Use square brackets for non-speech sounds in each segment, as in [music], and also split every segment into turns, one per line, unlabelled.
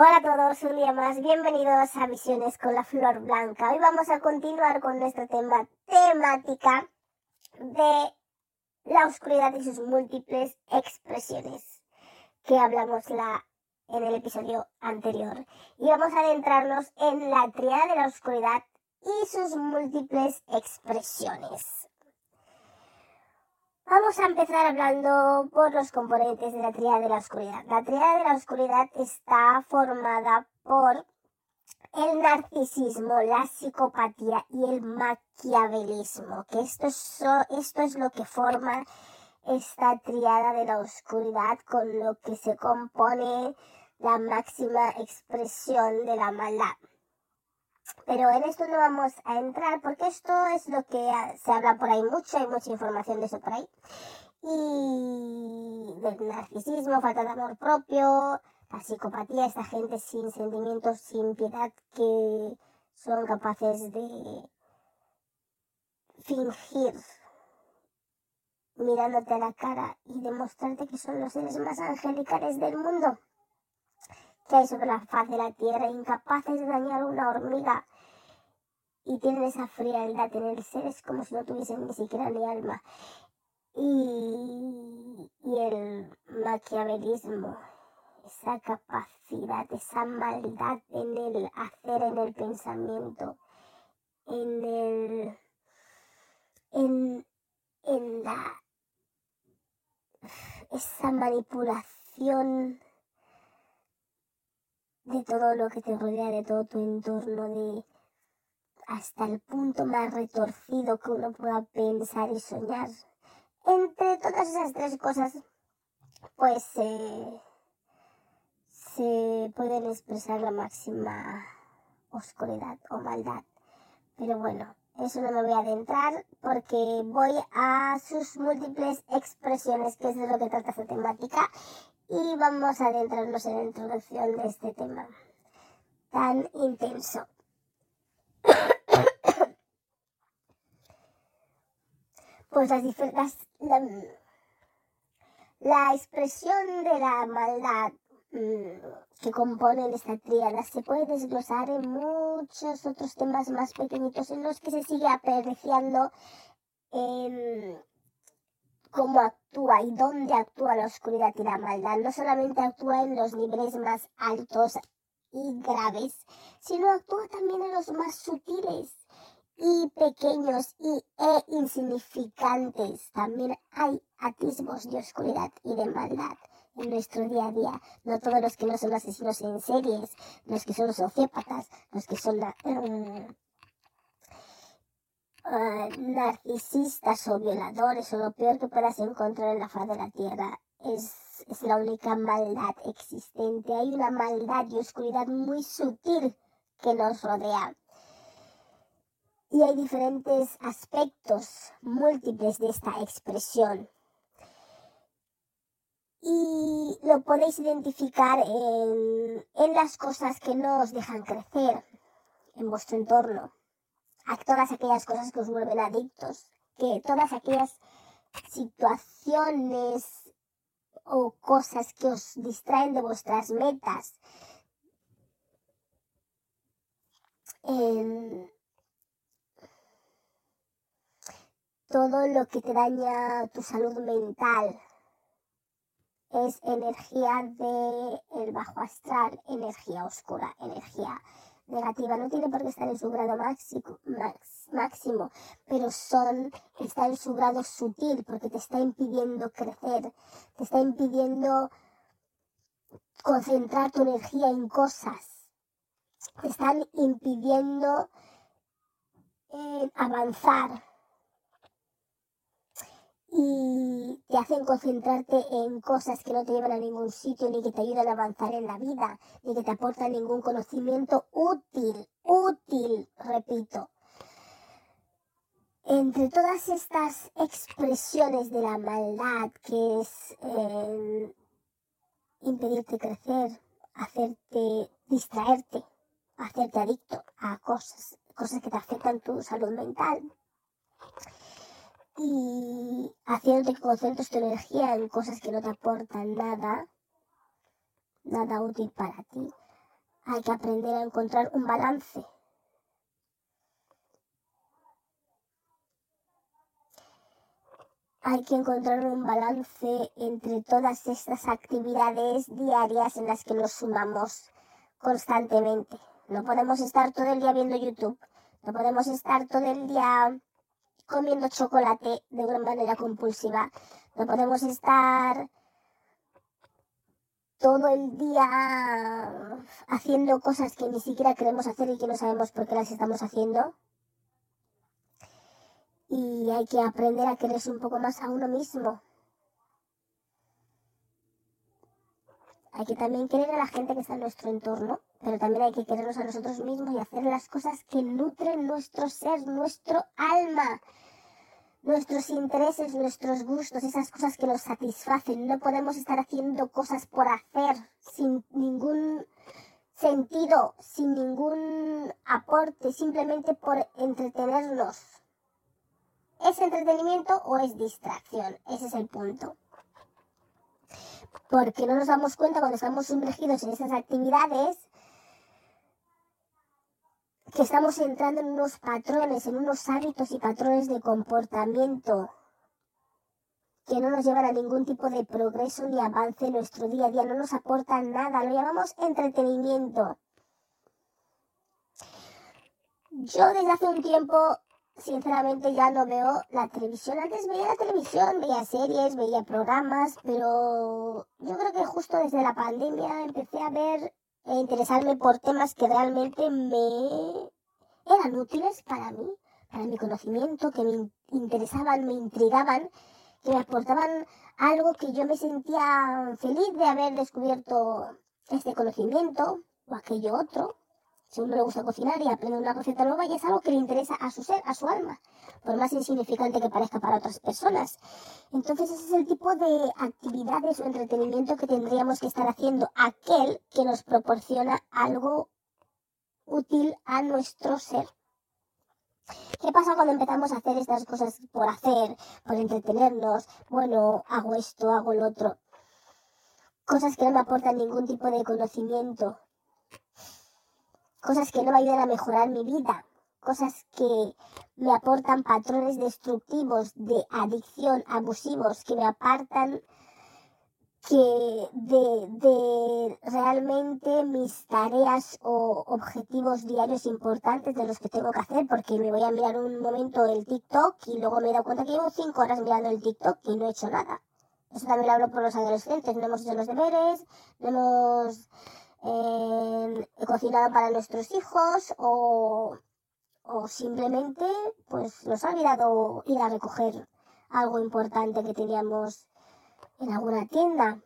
Hola a todos, un día más, bienvenidos a Visiones con la Flor Blanca. Hoy vamos a continuar con nuestro tema temática de la oscuridad y sus múltiples expresiones que hablamos la, en el episodio anterior. Y vamos a adentrarnos en la triada de la oscuridad y sus múltiples expresiones. Vamos a empezar hablando por los componentes de la tríada de la oscuridad. La tríada de la oscuridad está formada por el narcisismo, la psicopatía y el maquiavelismo, que esto es, esto es lo que forma esta triada de la oscuridad con lo que se compone la máxima expresión de la maldad. Pero en esto no vamos a entrar porque esto es lo que se habla por ahí mucho, hay mucha información de eso por ahí. Y del narcisismo, falta de amor propio, la psicopatía, esta gente sin sentimientos, sin piedad, que son capaces de fingir mirándote a la cara y demostrarte que son los seres más angelicales del mundo que hay sobre la faz de la tierra, incapaces de dañar una hormiga. Y tienen esa frialdad en el ser, es como si no tuviesen ni siquiera ni alma. Y, y el maquiavelismo, esa capacidad, esa maldad en el hacer, en el pensamiento, en el. en, en la. esa manipulación de todo lo que te rodea, de todo tu entorno, de hasta el punto más retorcido que uno pueda pensar y soñar. Entre todas esas tres cosas, pues se pueden expresar la máxima oscuridad o maldad. Pero bueno, eso no me voy a adentrar porque voy a sus múltiples expresiones, que es de lo que trata esta temática, y vamos a adentrarnos en la introducción de este tema tan intenso. [coughs] pues las diferentes la, expresión de la maldad mm, que compone esta tríada se puede desglosar en muchos otros temas más pequeñitos en los que se sigue apreciando en cómo actúa y dónde actúa la oscuridad y la maldad. No solamente actúa en los niveles más altos y graves, sino actúa también en los más sutiles y pequeños y e insignificantes. También hay atismos de oscuridad y de maldad en nuestro día a día. No todos los que no son asesinos en series, los que son sociópatas, los que son eh, Ah, narcisistas o violadores o lo peor que puedas encontrar en la faz de la tierra. Es, la única maldad existente. Hay una maldad y oscuridad muy sutil que nos rodea. Y hay diferentes aspectos múltiples de esta expresión. Y lo podéis identificar en, en las cosas que no os dejan crecer en vuestro entorno a todas aquellas cosas que os vuelven adictos, que todas aquellas situaciones o cosas que os distraen de vuestras metas. todo lo que te daña tu salud mental es energía de el bajo astral, energía oscura, energía negativa. No tiene por qué estar en su grado máximo, pero son, está en su grado sutil porque te está impidiendo crecer, te está impidiendo concentrar tu energía en cosas, te están impidiendo eh, avanzar y te hacen concentrarte en cosas que no te llevan a ningún sitio, ni que te ayudan a avanzar en la vida, ni que te aportan ningún conocimiento útil, útil, repito. Entre todas estas expresiones de la maldad, que es eh, impedirte crecer, hacerte distraerte, hacerte adicto a cosas, cosas que te afectan tu salud mental, y haciéndote que concentres tu energía en cosas que no te aportan nada, nada útil para ti, Hay que aprender a encontrar un balance. Hay que encontrar un balance entre todas estas actividades diarias en las que nos sumamos constantemente. No podemos estar todo el día viendo YouTube. No podemos estar todo el día comiendo chocolate de una manera compulsiva. No podemos estar todo el día haciendo cosas que ni siquiera queremos hacer y que no sabemos por qué las estamos haciendo. Y hay que aprender a quererse un poco más a uno mismo. Hay que también querer a la gente que está en nuestro entorno, pero también hay que querernos a nosotros mismos y hacer las cosas que nutren nuestro ser, nuestro alma nuestros intereses, nuestros gustos, esas cosas que nos satisfacen. No podemos estar haciendo cosas por hacer, sin ningún sentido, sin ningún aporte, simplemente por entretenernos. ¿Es entretenimiento o es distracción? Ese es el punto. Porque no nos damos cuenta cuando estamos sumergidos en esas actividades que estamos entrando en unos patrones, en unos hábitos y patrones de comportamiento que no nos llevan a ningún tipo de progreso ni avance en nuestro día a día, no nos aportan nada, lo llamamos entretenimiento. Yo desde hace un tiempo, sinceramente, ya no veo la televisión. Antes veía la televisión, veía series, veía programas, pero yo creo que justo desde la pandemia empecé a ver e interesarme por temas que realmente me eran útiles para mí, para mi conocimiento, que me interesaban, me intrigaban, que me aportaban algo que yo me sentía feliz de haber descubierto este conocimiento o aquello otro si uno le gusta cocinar y aprende una receta nueva y es algo que le interesa a su ser, a su alma, por más insignificante que parezca para otras personas. Entonces ese es el tipo de actividades o entretenimiento que tendríamos que estar haciendo, aquel que nos proporciona algo útil a nuestro ser. ¿Qué pasa cuando empezamos a hacer estas cosas por hacer, por entretenernos? Bueno, hago esto, hago lo otro. Cosas que no me aportan ningún tipo de conocimiento, cosas que no me ayudan a mejorar mi vida, cosas que me aportan patrones destructivos de adicción, abusivos, que me apartan que de, realmente mis tareas o objetivos diarios importantes de los que tengo que hacer, porque me voy a mirar un momento el TikTok y luego me he dado cuenta que llevo cinco horas mirando el TikTok y no he hecho nada. Eso también lo hablo por los adolescentes, no hemos hecho los deberes, no hemos eh, cocinado para nuestros hijos o, o simplemente pues nos ha olvidado ir a recoger algo importante que teníamos en alguna tienda.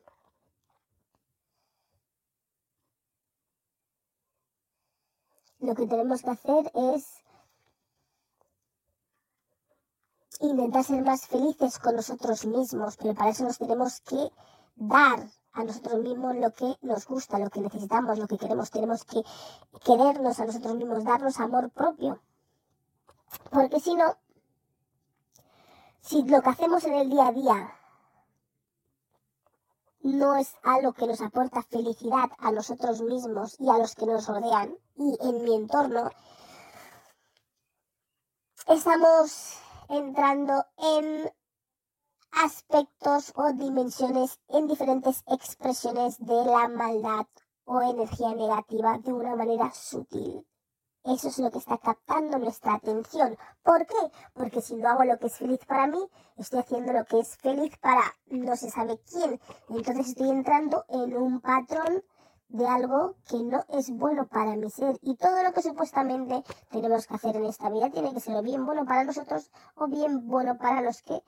Lo que tenemos que hacer es intentar ser más felices con nosotros mismos, pero para eso nos tenemos que dar a nosotros mismos lo que nos gusta, lo que necesitamos, lo que queremos. Tenemos que querernos a nosotros mismos, darnos amor propio. Porque si no, si lo que hacemos en el día a día no es algo que nos aporta felicidad a nosotros mismos y a los que nos rodean y en mi entorno, estamos entrando en aspectos o dimensiones en diferentes expresiones de la maldad o energía negativa de una manera sutil. Eso es lo que está captando nuestra atención. ¿Por qué? Porque si no hago lo que es feliz para mí, estoy haciendo lo que es feliz para no se sabe quién. Entonces estoy entrando en un patrón de algo que no es bueno para mi ser. Y todo lo que supuestamente tenemos que hacer en esta vida tiene que ser bien bueno para nosotros o bien bueno para los que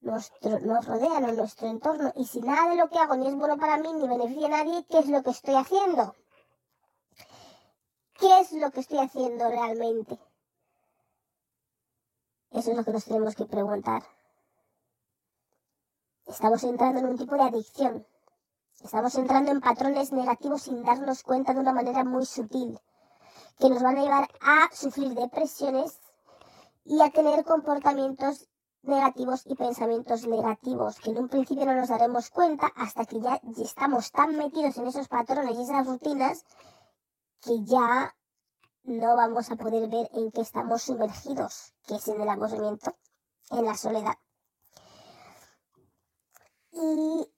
nos rodean en nuestro entorno y si nada de lo que hago ni es bueno para mí ni beneficia a nadie, ¿qué es lo que estoy haciendo? ¿Qué es lo que estoy haciendo realmente? Eso es lo que nos tenemos que preguntar. Estamos entrando en un tipo de adicción. Estamos entrando en patrones negativos sin darnos cuenta de una manera muy sutil, que nos van a llevar a sufrir depresiones y a tener comportamientos negativos y pensamientos negativos, que en un principio no nos daremos cuenta hasta que ya estamos tan metidos en esos patrones y esas rutinas que ya no vamos a poder ver en qué estamos sumergidos, que es en el aburrimiento, en la soledad. Y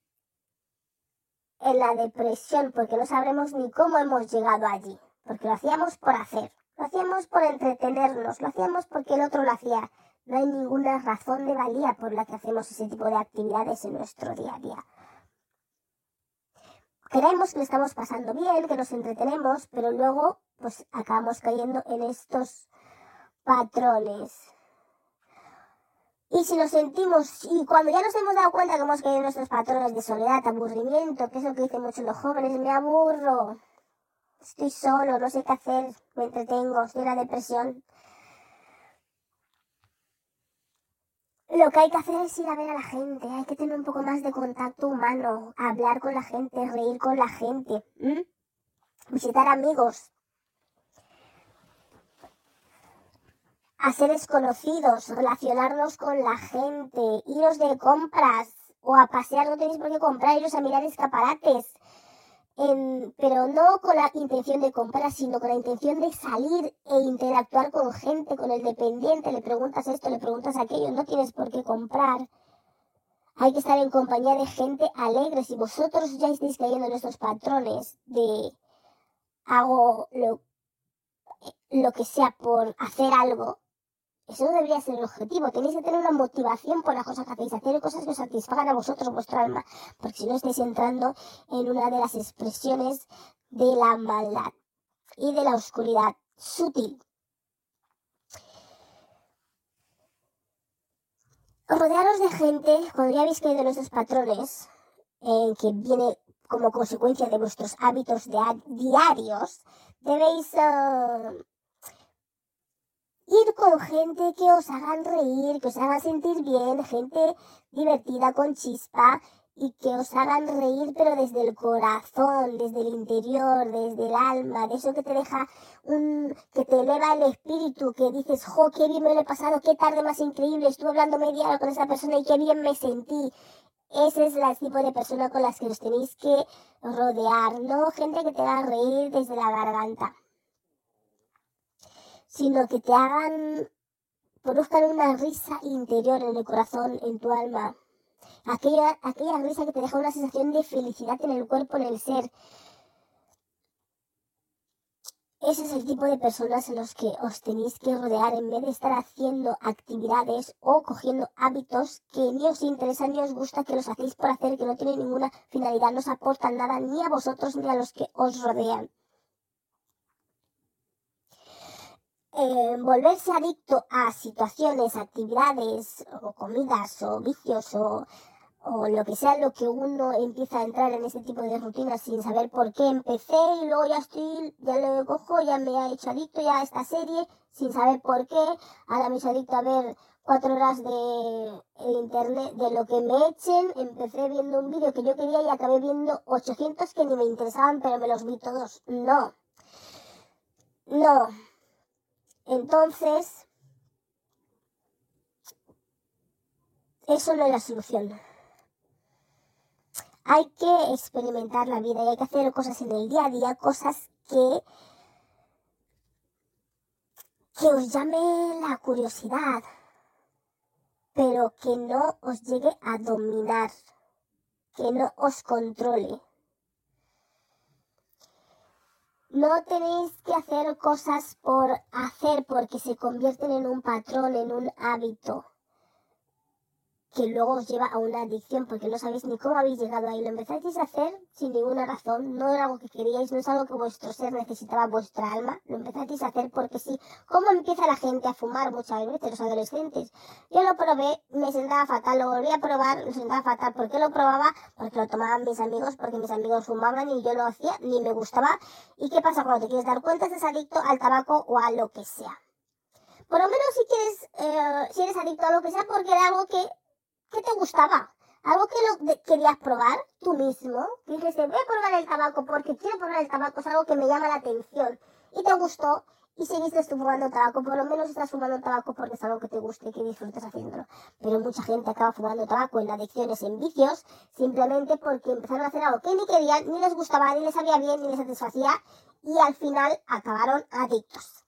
en la depresión, porque no sabremos ni cómo hemos llegado allí, porque lo hacíamos por hacer, lo hacíamos por entretenernos, lo hacíamos porque el otro lo hacía. No hay ninguna razón de valía por la que hacemos ese tipo de actividades en nuestro día a día. Creemos que estamos pasando bien, que nos entretenemos, pero luego pues acabamos cayendo en estos patrones. Y si nos sentimos, y cuando ya nos hemos dado cuenta que hemos caído en nuestros patrones de soledad, aburrimiento, que es lo que dicen muchos los jóvenes, me aburro, estoy solo, no sé qué hacer, me entretengo, estoy en la depresión. Lo que hay que hacer es ir a ver a la gente, hay que tener un poco más de contacto humano, hablar con la gente, reír con la gente, visitar amigos, a seres conocidos, relacionarnos con la gente, iros de compras o a pasear, no tenéis por qué comprar, iros a mirar escaparates. Pero no con la intención de comprar, sino con la intención de salir e interactuar con gente, con el dependiente, le preguntas esto, le preguntas aquello, no tienes por qué comprar. Hay que estar en compañía de gente alegre. Si vosotros ya estáis cayendo en estos patrones de hago lo, lo que sea por hacer algo, eso no debería ser el objetivo. Tenéis que tener una motivación por las cosas que hacéis, hacer cosas que os satisfagan a vosotros, vuestra alma, porque si no estáis entrando en una de las expresiones de la maldad y de la oscuridad sutil. Rodearos de gente, cuando ya habéis caído en esos patrones, eh, que viene como consecuencia de vuestros hábitos diarios, debéis uh, ir con gente que os hagan reír, que os hagan sentir bien, gente divertida con chispa y que os hagan reír pero desde el corazón, desde el interior, desde el alma, de eso que te deja un, que te eleva el espíritu, que dices, jo, qué bien me lo he pasado, qué tarde más increíble, estuve hablando media hora con esa persona y qué bien me sentí. Ese es el tipo de persona con las que os tenéis que rodear, ¿no? Gente que te haga reír desde la garganta sino que te hagan, produzcan una risa interior en el corazón, en tu alma. Aquella, aquella risa que te deja una sensación de felicidad en el cuerpo, en el ser. Ese es el tipo de personas en los que os tenéis que rodear en vez de estar haciendo actividades o cogiendo hábitos que ni os interesan ni os gusta, que los hacéis por hacer, que no tienen ninguna finalidad, no os aportan nada ni a vosotros ni a los que os rodean. Eh, volverse adicto a situaciones, actividades o comidas o vicios o, o lo que sea lo que uno empieza a entrar en ese tipo de rutinas sin saber por qué empecé y luego ya estoy, ya lo cojo, ya me ha hecho adicto ya a esta serie sin saber por qué, ahora me he hecho adicto a ver cuatro horas de internet de lo que me echen, empecé viendo un vídeo que yo quería y acabé viendo 800 que ni me interesaban pero me los vi todos, no, no, entonces, eso no es la solución. Hay que experimentar la vida y hay que hacer cosas en el día a día, cosas que, que os llame la curiosidad, pero que no os llegue a dominar, que no os controle. No tenéis que hacer cosas por hacer porque se convierten en un patrón, en un hábito que luego os lleva a una adicción porque no sabéis ni cómo habéis llegado ahí. Lo empezáis a hacer sin ninguna razón, no era algo que queríais, no es algo que vuestro ser necesitaba, vuestra alma. Lo empezáis a hacer porque sí. ¿Cómo empieza la gente a fumar muchas veces, los adolescentes? Yo lo probé, me sentaba fatal, lo volví a probar, me sentaba fatal. ¿Por qué lo probaba? Porque lo tomaban mis amigos, porque mis amigos fumaban y yo lo hacía, ni me gustaba. ¿Y qué pasa cuando te quieres dar cuenta? Estás adicto al tabaco o a lo que sea. Por lo menos si quieres, eh, si eres adicto a lo que sea, porque era algo que ¿Qué te gustaba? Algo que lo querías probar tú mismo. Dijiste, voy a probar el tabaco porque quiero probar el tabaco, es algo que me llama la atención. Y te gustó y seguiste fumando tabaco. Por lo menos estás fumando tabaco porque es algo que te gusta y que disfrutas haciéndolo. Pero mucha gente acaba fumando tabaco en adicciones, en vicios, simplemente porque empezaron a hacer algo que ni querían, ni les gustaba, ni les sabía bien, ni les satisfacía. y al final acabaron adictos.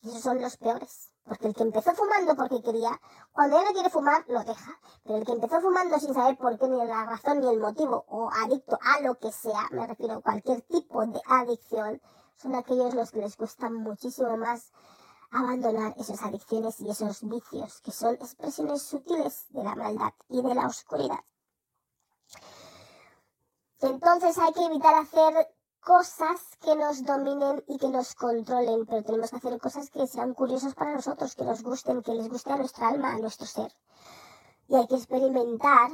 Y esos son los peores. Porque el que empezó fumando porque quería, cuando ya no quiere fumar, lo deja. Pero el que empezó fumando sin saber por qué, ni la razón, ni el motivo, o adicto a lo que sea, me refiero a cualquier tipo de adicción, son aquellos los que les cuesta muchísimo más abandonar esas adicciones y esos vicios, que son expresiones sutiles de la maldad y de la oscuridad. Entonces hay que evitar hacer cosas que nos dominen y que nos controlen, pero tenemos que hacer cosas que sean curiosas para nosotros, que nos gusten, que les guste a nuestra alma, a nuestro ser. Y hay que experimentar,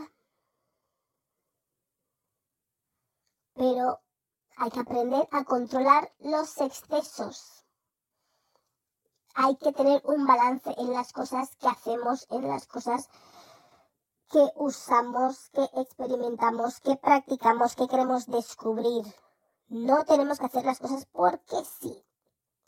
pero hay que aprender a controlar los excesos. Hay que tener un balance en las cosas que hacemos, en las cosas que usamos, que experimentamos, que practicamos, que queremos descubrir. No tenemos que hacer las cosas porque sí.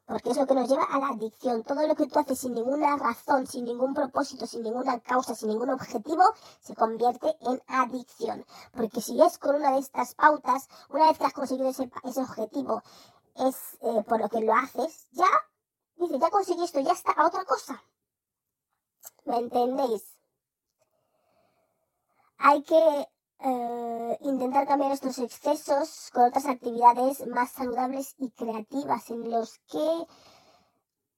Porque es lo que nos lleva a la adicción. Todo lo que tú haces sin ninguna razón, sin ningún propósito, sin ninguna causa, sin ningún objetivo, se convierte en adicción. Porque si es con una de estas pautas, una vez que has conseguido ese, objetivo, es eh, por lo que lo haces, ya, dice, ya conseguí esto, ya está a otra cosa. ¿Me entendéis? Hay que eh, intentar cambiar estos excesos con otras actividades más saludables y creativas en los que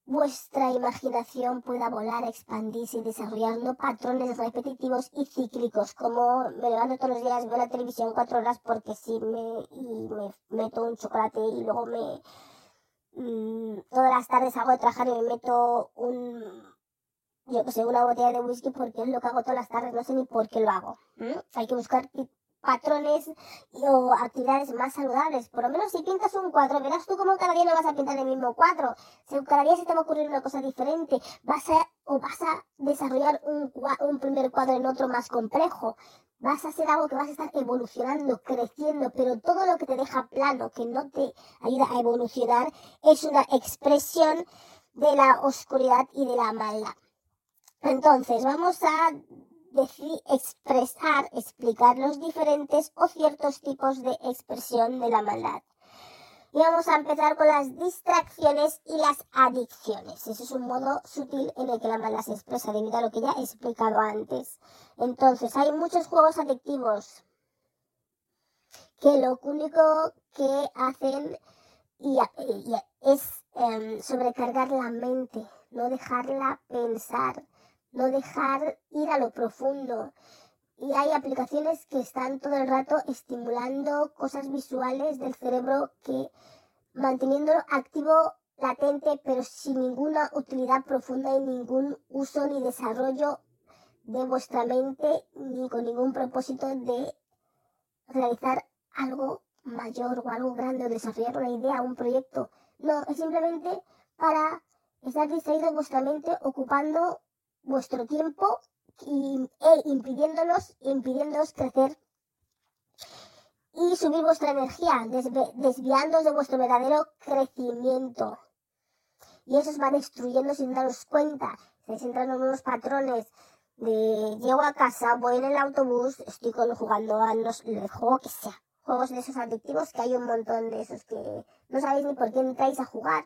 vuestra imaginación pueda volar, expandirse y desarrollar no patrones repetitivos y cíclicos, como me levanto todos los días, veo la televisión cuatro horas porque sí, me meto un chocolate y luego me... Mm, todas las tardes hago de trabajar y me meto un yo que sé, una botella de whisky porque es lo que hago todas las tardes, no sé ni por qué lo hago. Hay que buscar patrones o actividades más saludables. Por lo menos si pintas un cuadro, verás tú cómo cada día no vas a pintar el mismo cuadro. Si cada día se te va a ocurrir una cosa diferente, vas a, o vas a desarrollar un, un primer cuadro en otro más complejo. Vas a hacer algo que vas a estar evolucionando, creciendo, pero todo lo que te deja plano, que no te ayuda a evolucionar, es una expresión de la oscuridad y de la maldad. Entonces, vamos a expresar, explicar los diferentes o ciertos tipos de expresión de la maldad. Y vamos a empezar con las distracciones y las adicciones. Ese es un modo sutil en el que la maldad se expresa debido a lo que ya he explicado antes. Entonces, hay muchos juegos adictivos que lo único que hacen es em, sobrecargar la mente, no dejarla pensar no dejar ir a lo profundo. Y hay aplicaciones que están todo el rato estimulando cosas visuales del cerebro que manteniéndolo activo, latente, pero sin ninguna utilidad profunda y ningún uso ni desarrollo de vuestra mente, ni con ningún propósito de realizar algo mayor o algo grande o desarrollar una idea, un proyecto. No, es simplemente para estar distraído en vuestra mente ocupando vuestro tiempo y, e impidiéndonos, impidiéndonos crecer y subir vuestra energía, desviándoos de vuestro verdadero crecimiento. Y eso os va destruyendo sin daros cuenta. Estáis entrando en unos patrones de llego a casa, voy en el autobús, estoy con, jugando a los, el juego que sea. Juegos de esos adictivos que hay un montón de esos que no sabéis ni por qué entráis a jugar.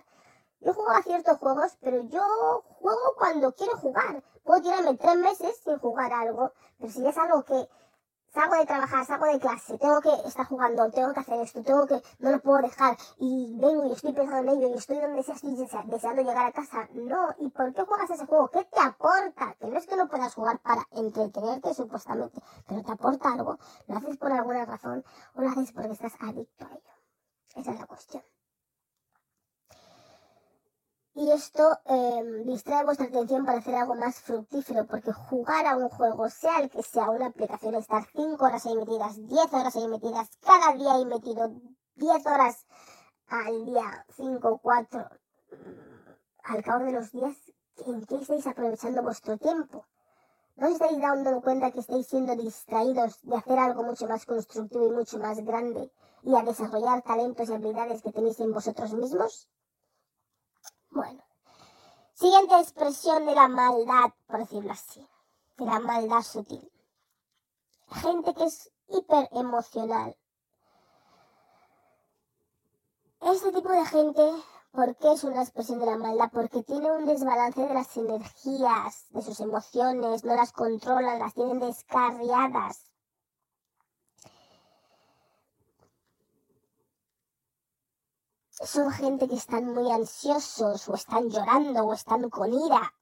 Yo juego a ciertos juegos, pero yo juego cuando quiero jugar. Puedo tirarme tres meses sin jugar algo, pero si es algo que salgo de trabajar, salgo de clase, tengo que estar jugando, tengo que hacer esto, tengo que, no lo puedo dejar, y vengo y estoy pensando en ello, y estoy donde sea, estoy deseando llegar a casa. No, ¿y por qué juegas ese juego? ¿Qué te aporta? Que no es que no puedas jugar para entretenerte supuestamente, pero te aporta algo. Lo haces por alguna razón o lo haces porque estás adicto a ello. Esa es la cuestión y esto em, distrae vuestra atención para hacer algo más fructífero, porque jugar a un juego, sea el que sea una aplicación, estar 5 horas ahí metidas, 10 horas ahí metidas, cada día ahí metido 10 horas al día, 5, 4, mm, al cabo de los días, ¿en qué estáis aprovechando vuestro tiempo? ¿No os estáis dando cuenta que estáis siendo distraídos de hacer algo mucho más constructivo y mucho más grande y a desarrollar talentos y habilidades que tenéis en vosotros mismos? Bueno, siguiente expresión de la maldad, por decirlo así, de la maldad sutil. Gente que es hiper emocional. Este tipo de gente, ¿por qué es una expresión de la maldad? Porque tiene un desbalance de las energías, de sus emociones, no las controlan, las tienen descarriadas. Son gente que están muy ansiosos o están llorando o están con ira.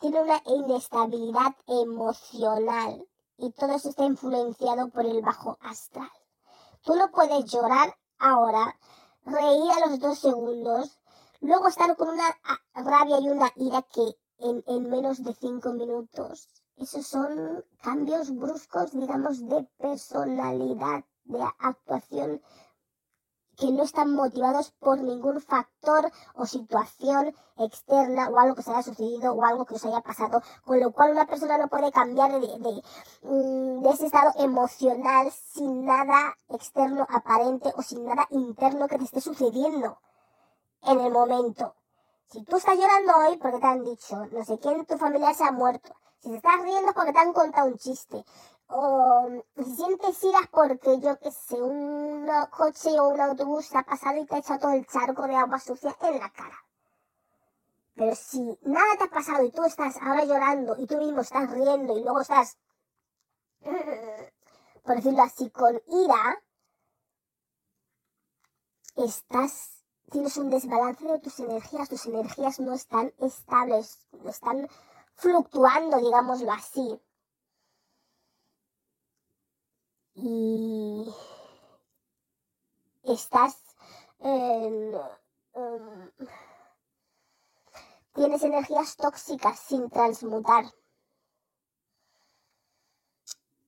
Tiene una inestabilidad emocional y todo eso está influenciado por el bajo astral. Tú no puedes llorar ahora reír a los dos segundos, luego estar con una rabia y una ira que en, en menos de cinco minutos. Esos son cambios bruscos, digamos, de personalidad, de actuación que no están motivados por ningún factor o situación externa o algo que se haya sucedido o algo que os haya pasado, con lo cual una persona no puede cambiar de, de, mm, de, ese estado emocional sin nada externo aparente o sin nada interno que te esté sucediendo en el momento. Si tú estás llorando hoy porque te han dicho, no sé quién tu familiar se ha muerto, si te estás riendo porque te han contado un chiste, o si sientes iras porque yo que sé, un coche o un autobús ha pasado y te ha echado todo el charco de agua sucia en la cara. Pero si nada te ha pasado y tú estás ahora llorando y tú mismo estás riendo y luego estás, [clears throat] por decirlo así, con ira, estás, tienes un desbalance de tus energías, tus energías no están estables, están fluctuando, digámoslo así. Y estás tienes energías tóxicas sin transmutar.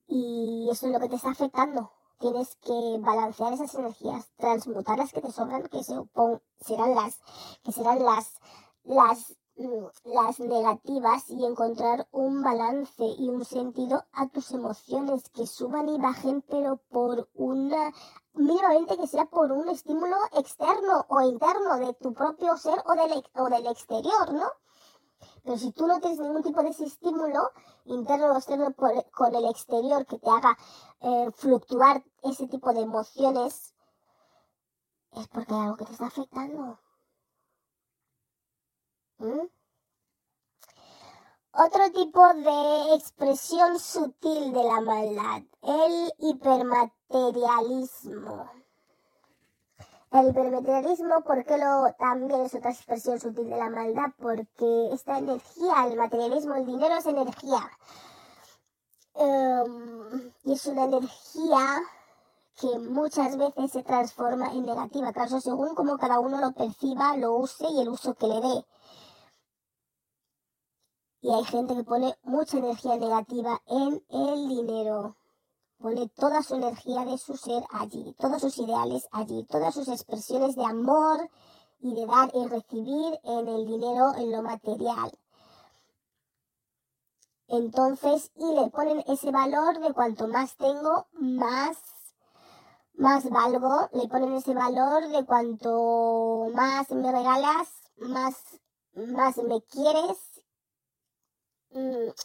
Y eso es lo que te está afectando. Tienes que balancear esas energías, transmutar las que te sobran, que serán las, que serán las, las las negativas y encontrar un balance y un sentido a tus emociones que suban y bajen, pero por una, mínimamente que sea por un estímulo externo o interno de tu propio ser o del, o del exterior, ¿no? Pero si tú no tienes ningún tipo de ese estímulo interno o externo con el exterior que te haga eh, fluctuar ese tipo de emociones, es porque hay algo que te está afectando. ¿Mm? Otro tipo de expresión sutil de la maldad, el hipermaterialismo. El hipermaterialismo, ¿por qué lo también es otra expresión sutil de la maldad? Porque esta energía, el materialismo, el dinero es energía. Em, y es una energía que muchas veces se transforma en negativa, claro, según como cada uno lo perciba, lo use y el uso que le dé. Y hay gente que pone mucha energía negativa en el dinero. Pone toda su energía de su ser allí, todos sus ideales allí, todas sus expresiones de amor y de dar y recibir en el dinero, en lo material. Entonces, y le ponen ese valor de cuanto más tengo, más, más valgo. Le ponen ese valor de cuanto más me regalas, más, más me quieres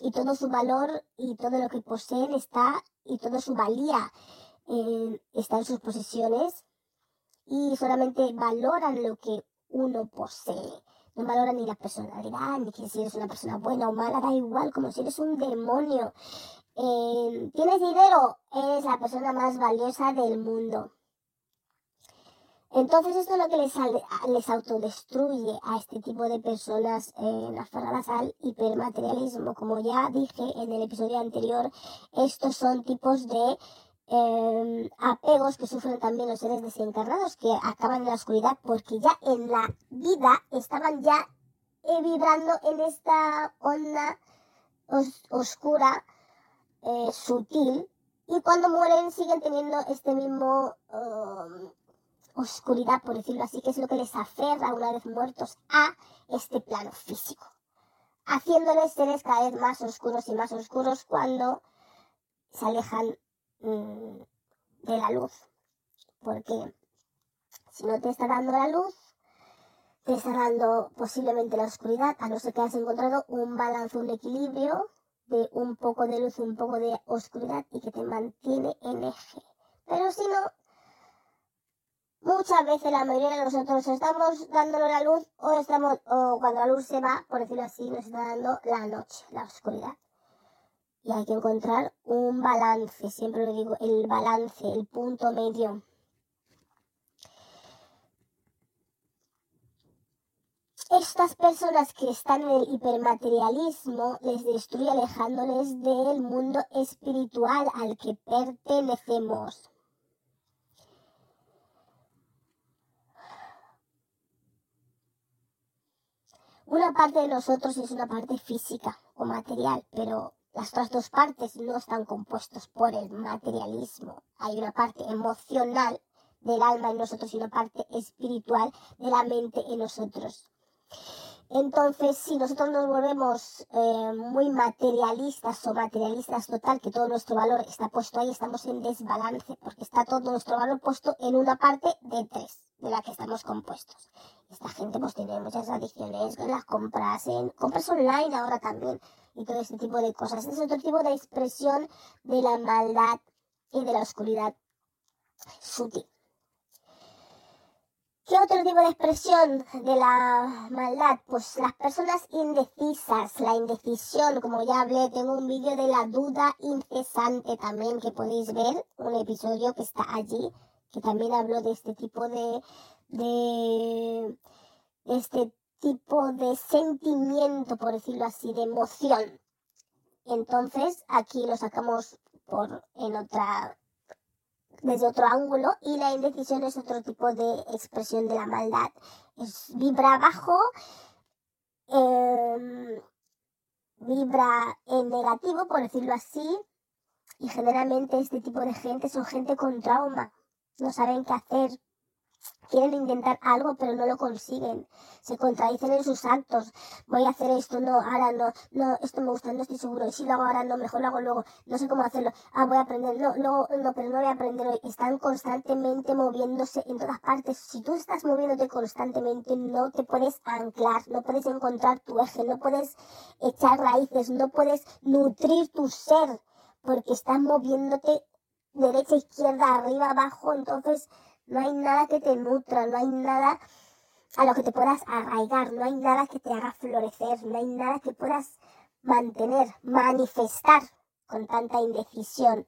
y todo su valor y todo lo que poseen está y toda su valía eh, está en sus posesiones y solamente valoran lo que uno posee. No valoran ni la personalidad, ni si eres una persona buena o mala, da igual, como si eres un demonio. Eh, ¿Tienes dinero? Eres la persona más valiosa del mundo. Entonces esto es lo que les, les autodestruye a este tipo de personas eh, aferradas al hipermaterialismo. Como ya dije en el episodio anterior, estos son tipos de em, apegos que sufren también los seres desencarnados que acaban en la oscuridad porque ya en la vida estaban ya eh, vibrando en esta onda oscura, eh, sutil, y cuando mueren siguen teniendo este mismo um, oscuridad, por decirlo así, que es lo que les aferra una vez muertos a este plano físico, haciéndoles seres cada vez más oscuros y más oscuros cuando se alejan mm, de la luz. Porque si no te está dando la luz, te está dando posiblemente la oscuridad, a no ser que hayas encontrado un balance, un equilibrio de un poco de luz, un poco de oscuridad y que te mantiene en eje. Pero si no, muchas veces la mayoría de nosotros estamos dándolo la luz o estamos, o cuando la luz se va, por decirlo así, nos está dando la noche, la oscuridad. Y hay que encontrar un balance, siempre lo digo, el balance, el punto medio. Estas personas que están en el hipermaterialismo les destruye alejándoles del mundo espiritual al que pertenecemos. Una parte de nosotros es una parte física o material, pero las otras dos partes no están compuestas por el materialismo. Hay una parte emocional del alma en nosotros y una parte espiritual de la mente en nosotros. Entonces, si nosotros nos volvemos eh, muy materialistas o materialistas total, que todo nuestro valor está puesto ahí, estamos en desbalance, porque está todo nuestro valor puesto en una parte de tres, de la que estamos compuestos. Esta gente pues tiene muchas adicciones, las compras en compras online ahora también, y todo este tipo de cosas. Es otro tipo de expresión de la maldad y de la oscuridad sutil. ¿Qué otro tipo de expresión de la maldad? Pues las personas indecisas, la indecisión, como ya hablé, tengo un vídeo de la duda incesante también que podéis ver, un episodio que está allí, que también hablo de este tipo de, de, este tipo de sentimiento, por decirlo así, de emoción. Entonces, aquí lo sacamos por en otra desde otro ángulo y la indecisión es otro tipo de expresión de la maldad. Es, vibra bajo, em, vibra en negativo, por decirlo así, y generalmente este tipo de gente son gente con trauma, no saben qué hacer, quieren intentar algo pero no lo consiguen, se contradicen en sus actos, voy a hacer esto, no, ahora no, no, esto me gusta, no estoy seguro, y si lo hago ahora no, mejor lo hago luego, no sé cómo hacerlo, ah, voy a aprender, no, no, no, pero no voy a aprender hoy, están constantemente moviéndose en todas partes, si tú estás moviéndote constantemente no te puedes anclar, no puedes encontrar tu eje, no puedes echar raíces, no puedes nutrir tu ser, porque estás moviéndote derecha, izquierda, arriba, abajo, entonces no hay nada que te nutra, no hay nada a lo que te puedas arraigar, no hay nada que te haga florecer, no hay nada que puedas mantener, manifestar con tanta indecisión.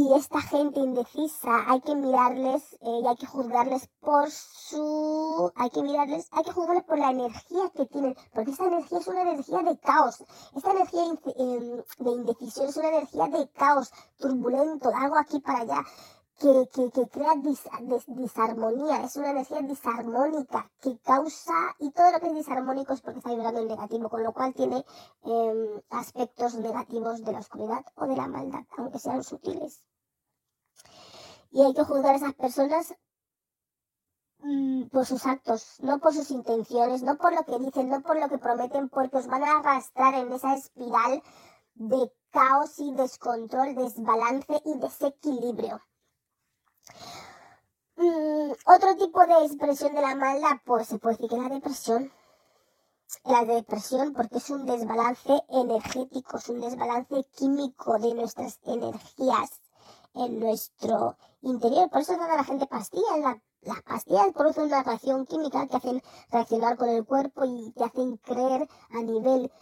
Y esta gente indecisa hay que mirarles eh, y hay que juzgarles por su... Hay que mirarles, hay que juzgarles por la energía que tienen, porque esta energía es una energía de caos. Esta energía em, de indecisión es una energía de caos, turbulento, algo aquí para allá. Que, crea disarmonía, es una energía disarmónica que causa, y todo lo que es disarmónico es porque está vibrando en negativo, con lo cual tiene eh, aspectos negativos de la oscuridad o de la maldad, aunque sean sutiles. Y hay que juzgar a esas personas mm, por sus actos, no por sus intenciones, no por lo que dicen, no por lo que prometen, porque os van a arrastrar en esa espiral de caos y descontrol, desbalance y desequilibrio. Mm, otro tipo de expresión de la maldad, pues se puede decir que la depresión. La depresión, porque es un desbalance energético, es un desbalance químico de nuestras energías en nuestro interior. Por eso dan a la gente pastillas. las pastillas producen una reacción química que hacen reaccionar con el cuerpo y te hacen creer a nivel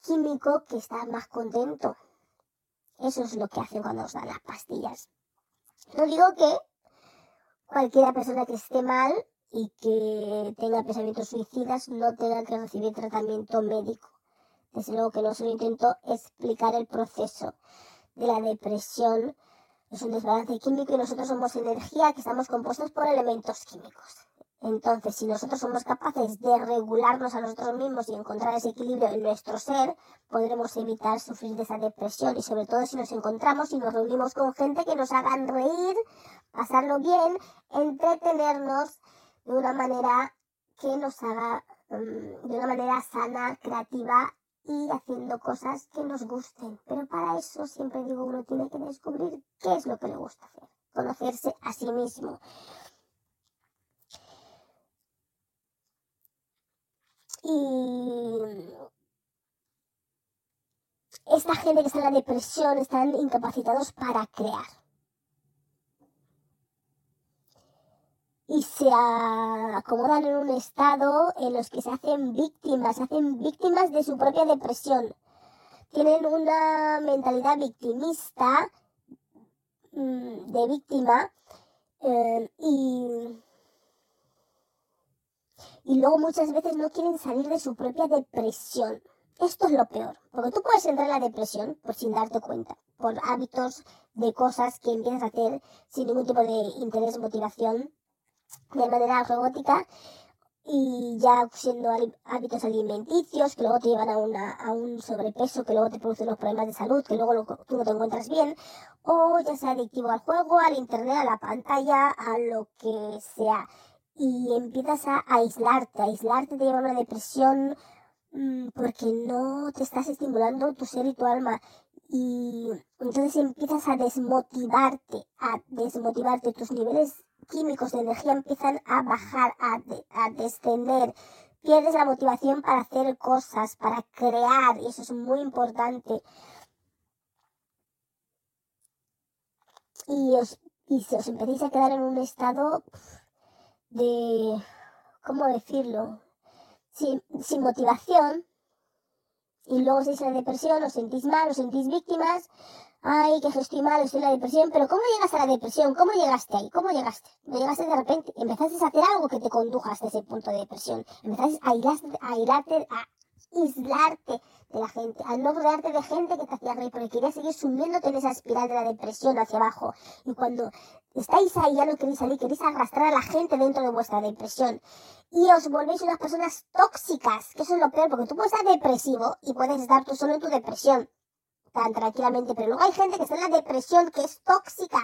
químico que estás más contento. Eso es lo que hacen cuando nos dan las pastillas. No digo que cualquiera persona que esté mal y que tenga pensamientos suicidas no tenga que recibir tratamiento médico. Desde luego que no se lo intento explicar el proceso de la depresión es un desbalance químico y nosotros somos energía que estamos compuestos por elementos químicos. Entonces, si nosotros somos capaces de regularnos a nosotros mismos y encontrar ese equilibrio en nuestro ser, podremos evitar sufrir de esa depresión y sobre todo si nos encontramos y nos reunimos con gente que nos hagan reír, pasarlo bien, entretenernos de una manera que nos haga mm, de una manera sana, creativa y haciendo cosas que nos gusten. Pero para eso siempre digo, uno tiene que descubrir qué es lo que le gusta hacer, conocerse a sí mismo. Y esta gente que está en la depresión están incapacitados para crear. Y se acomodan en un estado en los que se hacen víctimas, se hacen víctimas de su propia depresión. Tienen una mentalidad victimista, mm, de víctima, eh, y y luego muchas veces no quieren salir de su propia depresión. Esto es lo peor, porque tú puedes entrar en la depresión por sin darte cuenta, por hábitos de cosas que empiezas a hacer sin ningún tipo de interés, motivación, de manera robótica y ya siendo hábitos alimenticios que luego te llevan a, una, a un sobrepeso, que luego te producen los problemas de salud, que luego tú no te encuentras bien, o ya sea adictivo al juego, al internet, a la pantalla, a lo que sea y empiezas a aislarte, aislarte te lleva a una depresión mm, porque no te estás estimulando tu ser y tu alma. Y entonces empiezas a desmotivarte, a desmotivarte, tus niveles químicos de energía empiezan a bajar, a, a descender, pierdes la motivación para hacer cosas, para crear, y eso es muy importante. Y, os, y si os empecéis a quedar en un estado de, ¿cómo decirlo? Sin, sin motivación, y luego dice la depresión, os sentís mal, os sentís víctimas, ay, que estoy mal, estoy en la depresión, pero ¿cómo llegas a la depresión? ¿Cómo llegaste ahí? ¿Cómo llegaste? No llegaste de repente, empezaste a hacer algo que te conduja hasta ese punto de depresión, empezaste a aislarte, a aislarte de la gente, a no rodearte de gente que te hacía reír, porque querías seguir sumiéndote en esa espiral de la depresión hacia abajo. Y cuando estáis ahí ya no queréis salir, queréis arrastrar a la gente dentro de vuestra depresión. Y os volvéis unas personas tóxicas, que eso es lo peor, porque tú puedes estar depresivo y puedes estar tú solo en tu depresión, tan tranquilamente, pero luego hay gente que está en la depresión, que es tóxica,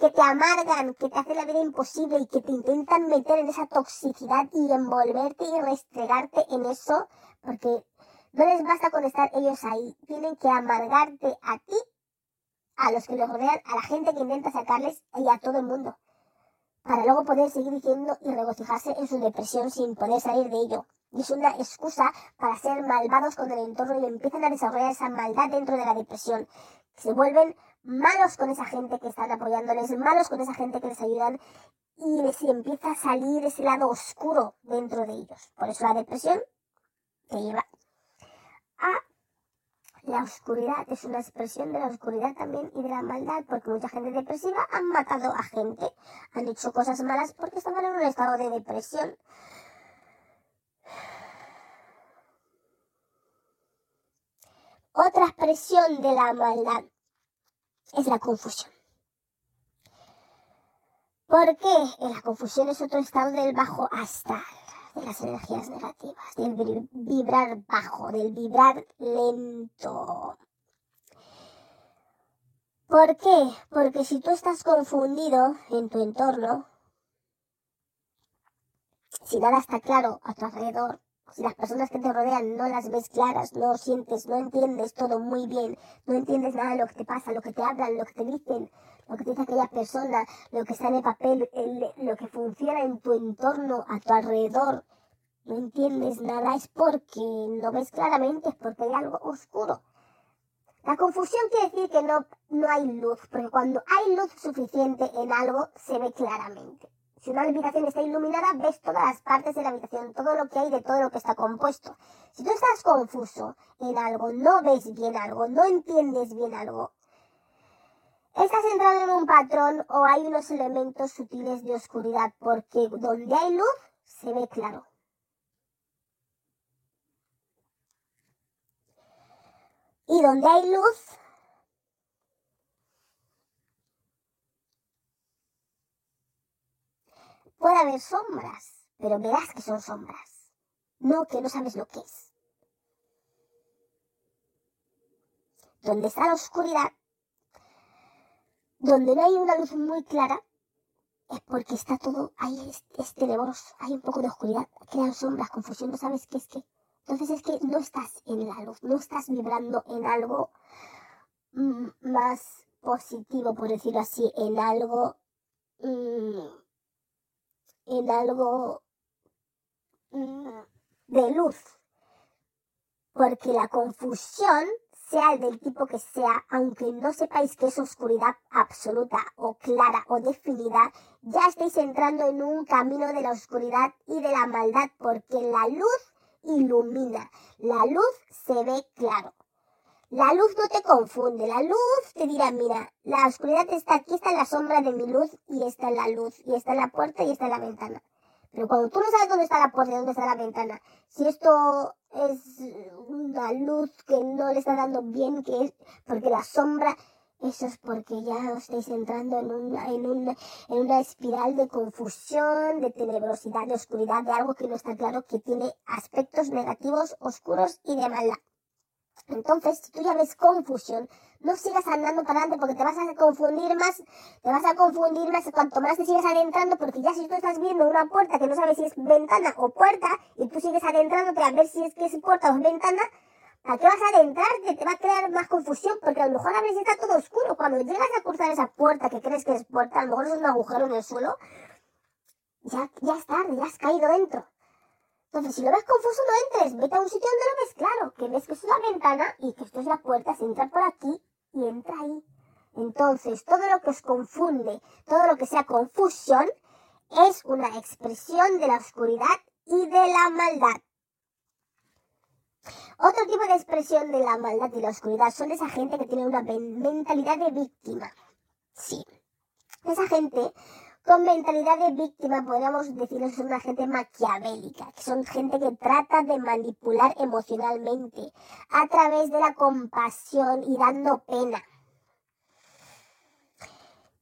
que te amargan, que te hacen la vida imposible y que te intentan meter en esa toxicidad y envolverte y restregarte en eso, porque no les basta con estar ellos ahí, tienen que amargarte a ti, a los que los rodean, a la gente que intenta sacarles y a todo el mundo, para luego poder seguir diciendo y regocijarse en su depresión sin poder salir de ello. Y es una excusa para ser malvados con el entorno y empiezan a desarrollar esa maldad dentro de la depresión. Se vuelven malos con esa gente que están apoyándoles, malos con esa gente que les ayudan y les empieza a salir ese lado oscuro dentro de ellos. Por eso la depresión te lleva a la oscuridad. Es una expresión de la oscuridad también y de la maldad, porque mucha gente depresiva han matado a gente, han hecho cosas malas porque estaban en un estado de depresión. Otra expresión de la maldad es la confusión. ¿Por qué? La confusión es otro estado del bajo astral, de las energías negativas, del vibrar bajo, del vibrar lento. ¿Por qué? Porque si tú estás confundido en tu entorno, si nada está claro a tu alrededor, si las personas que te rodean no las ves claras, no sientes, no entiendes todo muy bien, no entiendes nada de lo que te pasa, lo que te hablan, lo que te dicen, lo que te dice aquella persona, lo que está en el papel, lo que funciona en tu entorno, a tu alrededor, no entiendes nada, es porque no ves claramente, es porque hay algo oscuro. La confusión quiere decir que no, no hay luz, porque cuando hay luz suficiente en algo, se ve claramente. Si una habitación está iluminada, ves todas las partes de la habitación, todo lo que hay de todo lo que está compuesto. Si tú estás confuso en algo, no ves bien algo, no entiendes bien algo, estás entrando en un patrón o hay unos elementos sutiles de oscuridad, porque donde hay luz, se ve claro. Y donde hay luz, Puede haber sombras, pero verás que son sombras. No que no sabes lo que es. Donde está la oscuridad, donde no hay una luz muy clara, es porque está todo ahí, es, hay un poco de oscuridad, crean sombras, confusión, no sabes qué es qué. Entonces es que no estás en la luz, no estás vibrando en algo mm, más positivo, por decirlo así, en algo mm, en algo mm, de luz. Porque la confusión sea del tipo que sea, aunque no sepáis que es oscuridad absoluta o clara o definida, ya estáis entrando en un camino de la oscuridad y de la maldad, porque la luz ilumina, la luz se ve claro. La luz no te confunde, la luz te dirá, mira, la oscuridad está aquí, está la sombra de mi luz y está la luz, y está la puerta y está la ventana. Pero cuando tú no sabes dónde está la puerta y dónde está la ventana, si esto es una luz que no le está dando bien, que es porque la sombra, eso es porque ya estáis entrando en una, en una, en una espiral de confusión, de tenebrosidad, de oscuridad, de algo que no está claro, que tiene aspectos negativos, oscuros y de maldad. Entonces, si tú ya ves confusión, no sigas andando para adelante porque te vas a confundir más, te vas a confundir más cuanto más te sigas adentrando porque ya si tú estás viendo una puerta que no sabes si es ventana o puerta y tú sigues adentrándote a ver si es que es puerta o es ventana, ¿a qué vas a adentrarte? Te va a crear más confusión porque a lo mejor a veces está todo oscuro. Cuando llegas a cruzar esa puerta que crees que es puerta, a lo mejor es un agujero en el suelo, ya, ya es tarde, ya has caído dentro. Entonces, si lo ves confuso, no entres. Vete a un sitio donde lo ves claro, que ves que es la ventana y que esto es la puerta, se entra por aquí y entra ahí. Entonces, todo lo que os confunde, todo lo que sea confusión, es una expresión de la oscuridad y de la maldad. Otro tipo de expresión de la maldad y la oscuridad son esa gente que tiene una mentalidad de víctima. Sí. Esa gente con mentalidad de víctima, podríamos decir, es una gente maquiavélica, que son gente que trata de manipular emocionalmente a través de la compasión y dando pena.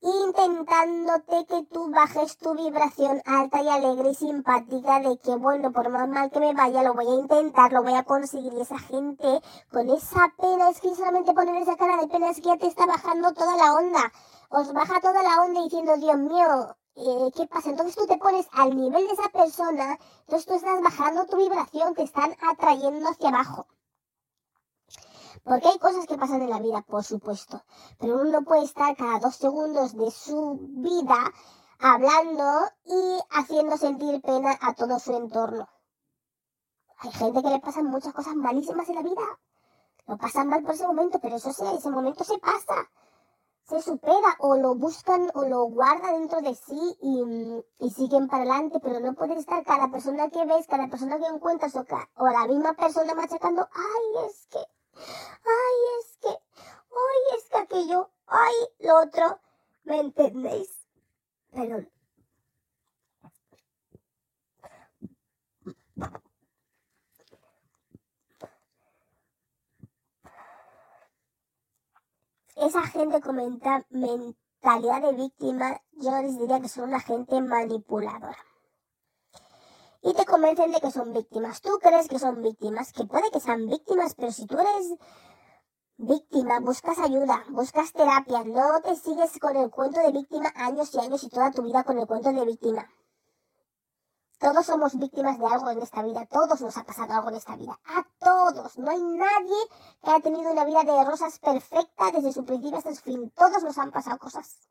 Intentándote que tú bajes tu vibración alta y alegre y simpática de que, bueno, por más mal que me vaya, lo voy a intentar, lo voy a conseguir. Y esa gente con esa pena, es que solamente poner esa cara de pena es que ya te está bajando toda la onda os baja toda la onda diciendo, Dios mío, eh, ¿qué pasa? Entonces tú te pones al nivel de esa persona, entonces tú estás bajando tu vibración, te están atrayendo hacia abajo. Porque hay cosas que pasan en la vida, por supuesto, pero uno no puede estar cada dos segundos de su vida hablando y haciendo sentir pena a todo su entorno. Hay gente que le pasan muchas cosas malísimas en la vida. Lo pasan mal por ese momento, pero eso sí, ese momento se pasa se supera o lo buscan o lo guarda dentro de sí y, siguen para adelante, pero no puede estar cada persona que ves, cada persona que encuentras o, o la misma persona machacando, ay, es que, ay, es que, ay, es que aquello, ay, lo otro, ¿me entendéis? Pero esa gente con mentalidad de víctima, yo les diría que son una gente manipuladora. Y te convencen de que son víctimas. Tú crees que son víctimas, que puede que sean víctimas, pero si tú eres víctima, buscas ayuda, buscas terapia, no te sigues con el cuento de víctima años y años y toda tu vida con el cuento de víctima. Todos somos víctimas de algo en esta vida, todos nos ha pasado algo en esta vida, a todos. No hay nadie que haya tenido una vida de rosas perfecta desde su principio hasta su fin. Todos nos han pasado cosas.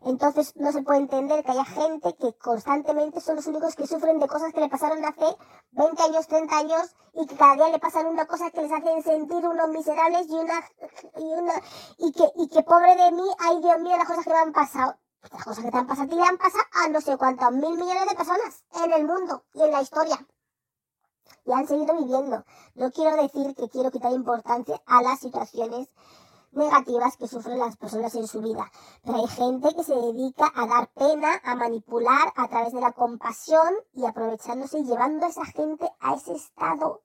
Entonces no se puede entender que haya gente que constantemente son los únicos que sufren de cosas que le pasaron hace 20 años, 30 años y que cada día le pasan una cosa que les hacen sentir unos miserables y una y una y que y que pobre de mí, ay Dios mío, las cosas que me han pasado. Las cosas que te han pasado a ti le han pasado a no sé cuántos mil millones de personas en el mundo y en la historia. Y han seguido viviendo. No quiero decir que quiero quitar importancia a las situaciones negativas que sufren las personas en su vida. Pero hay gente que se dedica a dar pena, a manipular a través de la compasión y aprovechándose y llevando a esa gente a ese estado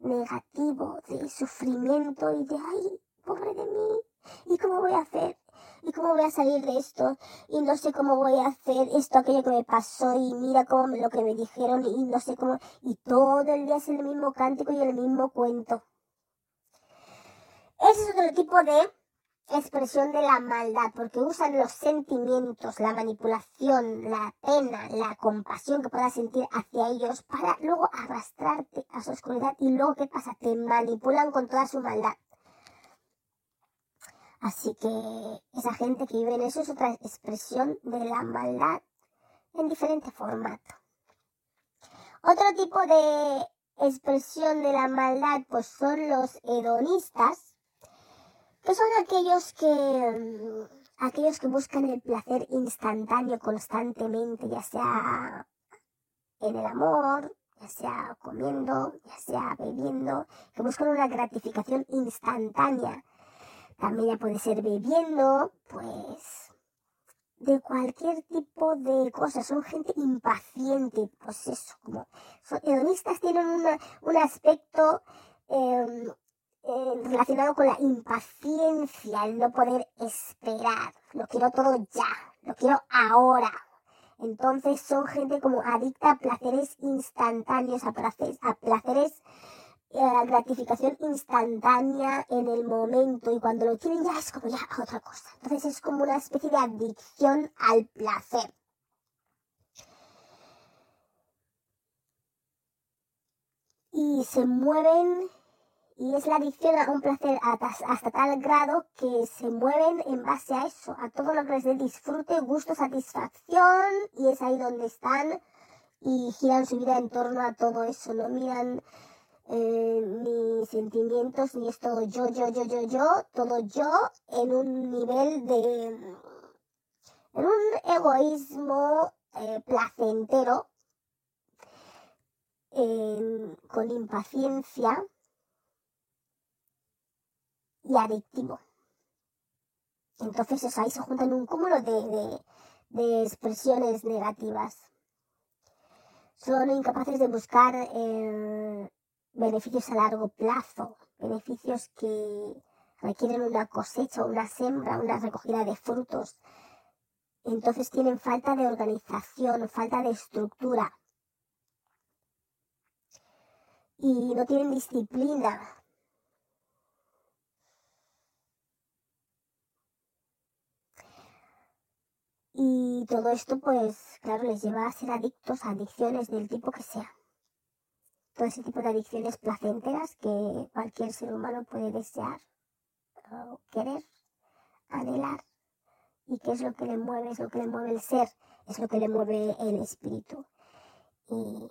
negativo de sufrimiento y de, ay, pobre de mí, ¿y cómo voy a hacer? ¿Y cómo voy a salir de esto? Y no sé cómo voy a hacer esto, aquello que me pasó, y mira cómo lo que me dijeron, y no sé cómo, y todo el día es el mismo cántico y el mismo cuento. Ese es otro tipo de expresión de la maldad, porque usan los sentimientos, la manipulación, la pena, la compasión que puedas sentir hacia ellos para luego arrastrarte a su oscuridad y luego ¿qué pasa? Te manipulan con toda su maldad. Así que esa gente que vive en eso es otra expresión de la maldad en diferente formato. Otro tipo de expresión de la maldad pues son los hedonistas, que son aquellos que, mm, aquellos que buscan el placer instantáneo constantemente, ya sea en el amor, ya sea comiendo, ya sea bebiendo, que buscan una gratificación instantánea. También ya puede ser bebiendo, pues de cualquier tipo de cosas, son gente impaciente, pues eso, como son hedonistas tienen un aspecto em, eh, relacionado con la impaciencia, el no poder esperar, lo quiero todo ya, lo quiero ahora. Entonces son gente como adicta a placeres instantáneos, a placeres eh, gratificación instantánea en el momento y cuando lo tienen ya es como ya otra cosa. Entonces es como una especie de adicción al placer. Y se mueven, y es la adicción a un placer hasta, tal grado que se mueven en base a eso, a todo lo que les dé disfrute, gusto, satisfacción, y es ahí donde están y giran su vida en torno a todo eso, no miran eh, ni sentimientos, ni es todo yo, yo, yo, yo, yo, todo yo en un nivel de, en un egoísmo eh, placentero, con impaciencia y adictivo. Entonces ahí se juntan un cúmulo de, de, expresiones negativas. Son incapaces de buscar eh, beneficios a largo plazo, beneficios que requieren una cosecha, una sembra, una recogida de frutos. Entonces tienen falta de organización, falta de estructura. Y no tienen disciplina. Y todo esto, pues, claro, les lleva a ser adictos a adicciones del tipo que sea todo ese tipo de adicciones placenteras que cualquier ser humano puede desear, querer, anhelar. ¿Y qué es lo que le mueve? Es lo que le mueve el ser, es lo que le mueve el espíritu. Y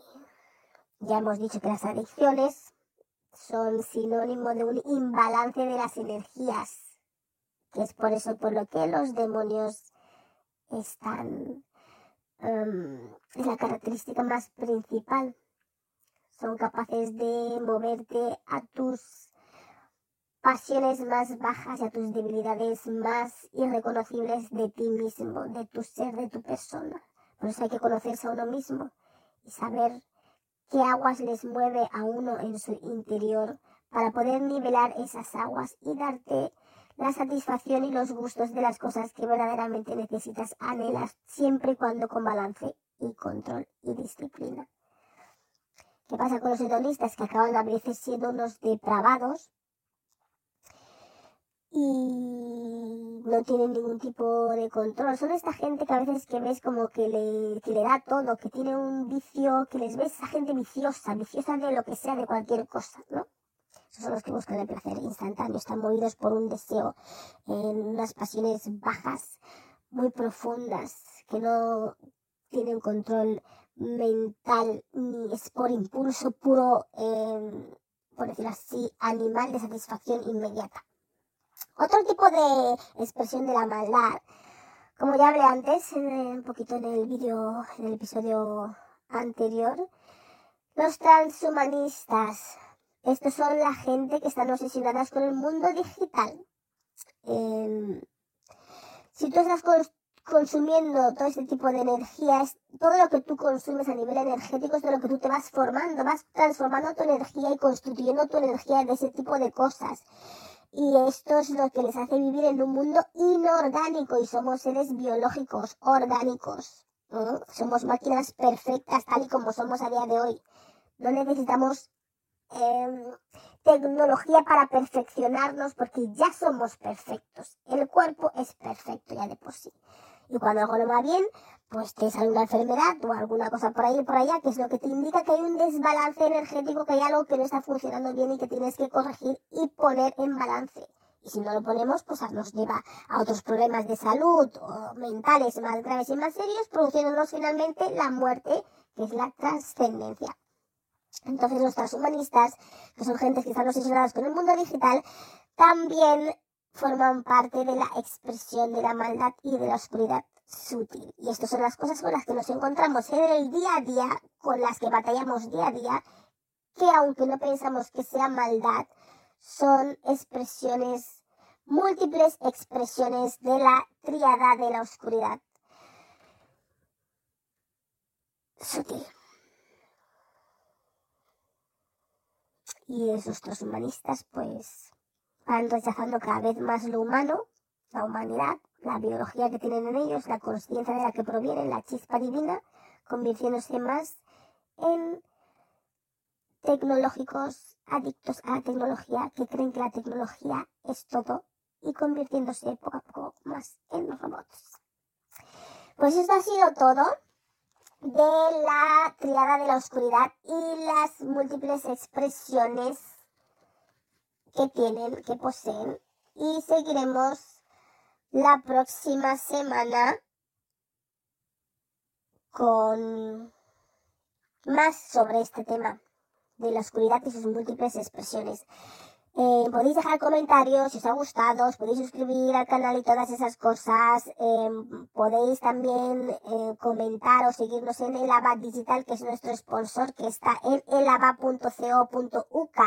ya hemos dicho que las adicciones son sinónimo de un imbalance de las energías, que es por eso por lo que los demonios están... Um, es la característica más principal son capaces de moverte a tus pasiones más bajas y a tus debilidades más irreconocibles de ti mismo, de tu ser, de tu persona. Por eso hay que conocerse a uno mismo y saber qué aguas les mueve a uno en su interior para poder nivelar esas aguas y darte la satisfacción y los gustos de las cosas que verdaderamente necesitas, anhelas, siempre y cuando con balance y control y disciplina. ¿Qué pasa con los hedonistas que acaban a veces siendo unos depravados y no tienen ningún tipo de control? Son esta gente que a veces que ves como que le, que le da todo, que tiene un vicio, que les ves esa gente viciosa, viciosa de lo que sea, de cualquier cosa, ¿no? Esos son los que buscan el placer instantáneo, están movidos por un deseo, en unas pasiones bajas, muy profundas, que no tienen control mental ni es por impulso puro, em, por decirlo así, animal de satisfacción inmediata. Otro tipo de expresión de la maldad, como ya hablé antes, un poquito en el vídeo, en el episodio anterior, los transhumanistas. Estos son la gente que están obsesionadas con el mundo digital. Em, si tú estás consumiendo todo este tipo de energías, todo lo que tú consumes a nivel energético es de lo que tú te vas formando, vas transformando tu energía y constituyendo tu energía de ese tipo de cosas. Y esto es lo que les hace vivir en un mundo inorgánico y somos seres biológicos, orgánicos. Somos máquinas perfectas tal y como somos a día de hoy. No necesitamos em, tecnología para perfeccionarnos porque ya somos perfectos. El cuerpo es perfecto ya de por sí. Y cuando algo no va bien, pues te sale una enfermedad o alguna cosa por ahí y por allá, que es lo que te indica que hay un desbalance energético, que hay algo que no está funcionando bien y que tienes que corregir y poner en balance. Y si no lo ponemos, pues nos lleva a otros problemas de salud o mentales más graves y más serios, produciéndonos finalmente la muerte, que es la trascendencia. Entonces los transhumanistas, que son gente que están obsesionadas con el mundo digital, también forman parte de la expresión de la maldad y de la oscuridad sutil. Y estas son las cosas con las que nos encontramos en el día a día, con las que batallamos día a día, que aunque no pensamos que sea maldad, son expresiones, múltiples expresiones de la triada de la oscuridad sutil. Y esos transhumanistas pues van rechazando cada vez más lo humano, la humanidad, la biología que tienen en ellos, la conciencia de la que proviene, la chispa divina, convirtiéndose más en tecnológicos adictos a la tecnología, que creen que la tecnología es todo y convirtiéndose poco a poco más en robots. Pues esto ha sido todo de la triada de la oscuridad y las múltiples expresiones que tienen, que poseen. Y seguiremos la próxima semana con más sobre este tema de la oscuridad y sus múltiples expresiones. Eh, podéis dejar comentarios si os ha gustado, podéis suscribir al canal y todas esas cosas. Eh, podéis también eh, comentar o seguirnos en el ABA Digital, que es nuestro sponsor, que está en elaba.co.uk.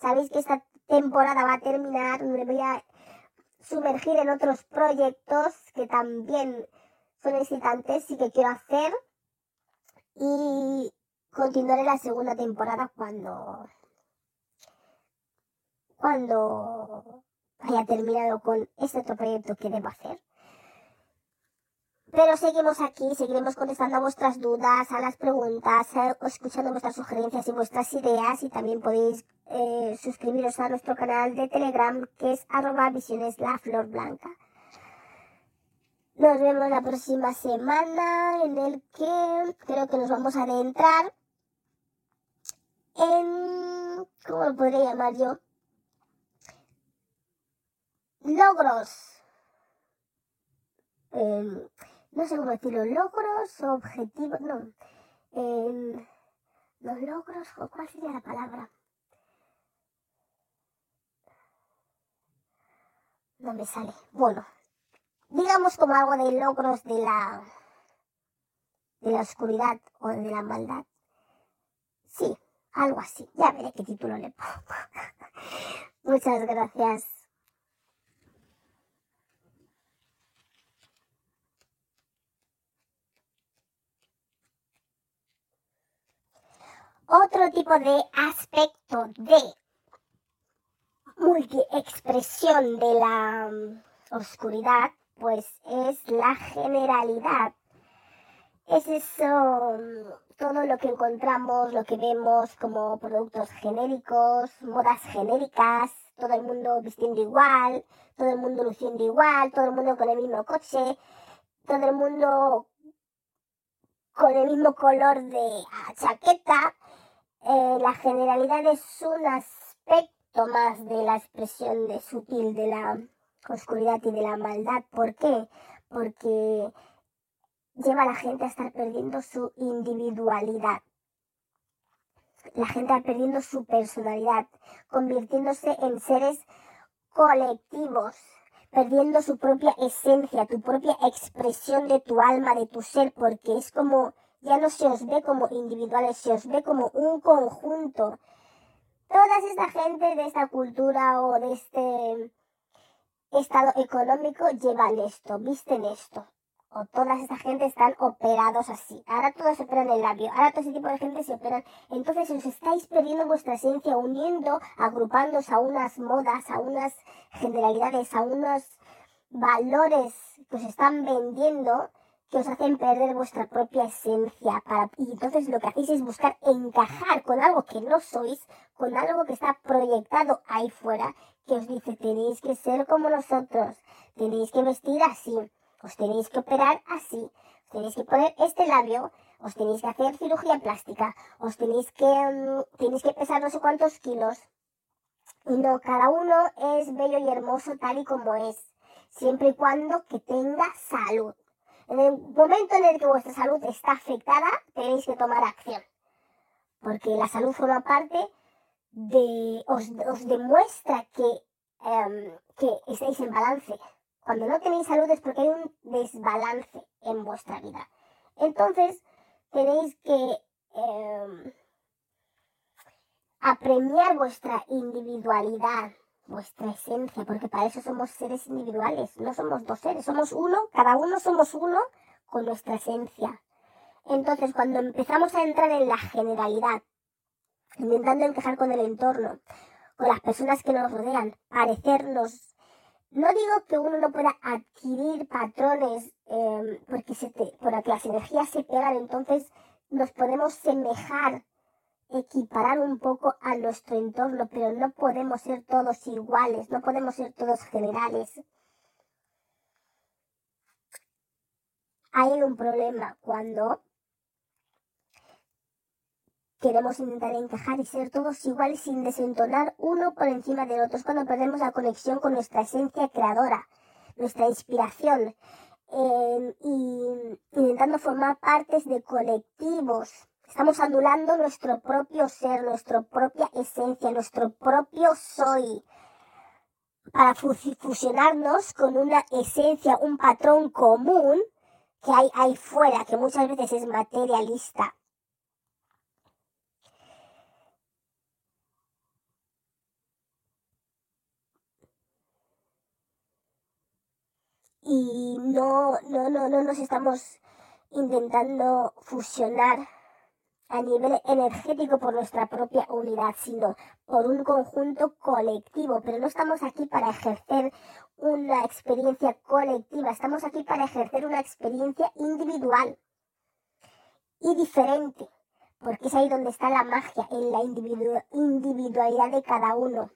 Sabéis que esta temporada va a terminar, me voy a sumergir en otros proyectos que también son excitantes y que quiero hacer. Y continuaré la segunda temporada cuando cuando haya terminado con este otro proyecto que debo hacer. Pero seguimos aquí, seguiremos contestando a vuestras dudas, a las preguntas, eh, escuchando vuestras sugerencias y vuestras ideas y también podéis eh, suscribiros a nuestro canal de Telegram que es arroba visiones blanca. Nos vemos la próxima semana en el que creo que nos vamos a adentrar en... ¿Cómo lo podría llamar yo? logros. Em, no sé cómo decirlo, logros, objetivos, no. Em, los logros, ¿cuál sería la palabra? No me sale. Bueno, digamos como algo de logros de la de la oscuridad o de la maldad. Sí, algo así. Ya veré qué título le pongo. [laughs] Muchas gracias. Otro tipo de aspecto de multiexpresión de la mm, oscuridad, pues es la generalidad. Es eso, mm, todo lo que encontramos, lo que vemos como productos genéricos, modas genéricas, todo el mundo vistiendo igual, todo el mundo luciendo igual, todo el mundo con el mismo coche, todo el mundo con el mismo color de ah, chaqueta, eh, la generalidad es un aspecto más de la expresión de sutil de la oscuridad y de la maldad. ¿Por qué? Porque lleva a la gente a estar perdiendo su individualidad. La gente va perdiendo su personalidad, convirtiéndose en seres colectivos, perdiendo su propia esencia, tu propia expresión de tu alma, de tu ser, porque es como ya no se os ve como individuales, se os ve como un conjunto. Toda esta gente de esta cultura o de este estado económico llevan esto, visten esto. O toda esta gente están operados así. Ahora todos se operan el labio. Ahora todo ese tipo de gente se operan. Entonces os estáis perdiendo vuestra esencia, uniendo, agrupándose a unas modas, a unas generalidades, a unos valores que os están vendiendo que os hacen perder vuestra propia esencia. Para, y entonces lo que hacéis es buscar encajar con algo que no sois, con algo que está proyectado ahí fuera, que os dice tenéis que ser como nosotros, tenéis que vestir así, os tenéis que operar así, os tenéis que poner este labio, os tenéis que hacer cirugía plástica, os tenéis que, um, tenéis que pesar no sé cuántos kilos. Y no, cada uno es bello y hermoso tal y como es, siempre y cuando que tenga salud. En el momento en el que vuestra salud está afectada, tenéis que tomar acción. Porque la salud forma parte de, os, os demuestra que em, que estéis en balance. Cuando no tenéis salud es porque hay un desbalance en vuestra vida. Entonces, tenéis que em, apremiar vuestra individualidad, vuestra esencia, porque para eso somos seres individuales, no somos dos seres, somos uno, cada uno somos uno con nuestra esencia. Entonces, cuando empezamos a entrar en la generalidad, intentando encajar con el entorno, con las personas que nos rodean, parecernos, no digo que uno no pueda adquirir patrones eh, porque, se te, porque las energías se pegan, entonces nos podemos semejar, equiparar un poco a nuestro entorno, pero no podemos ser todos iguales, no podemos ser todos generales. Hay un problema cuando queremos intentar encajar y ser todos iguales sin desentonar uno por encima del otro. Es cuando perdemos la conexión con nuestra esencia creadora, nuestra inspiración, eh, y intentando formar partes de colectivos. Estamos anulando nuestro propio ser, nuestra propia esencia, nuestro propio soy para fusionarnos con una esencia, un patrón común que hay ahí fuera, que muchas veces es materialista. y no, no, no, no nos estamos intentando fusionar a nivel energético por nuestra propia unidad, sino por un conjunto colectivo. Pero no estamos aquí para ejercer una experiencia colectiva, estamos aquí para ejercer una experiencia individual y diferente, porque es ahí donde está la magia, en la individualidad de cada uno.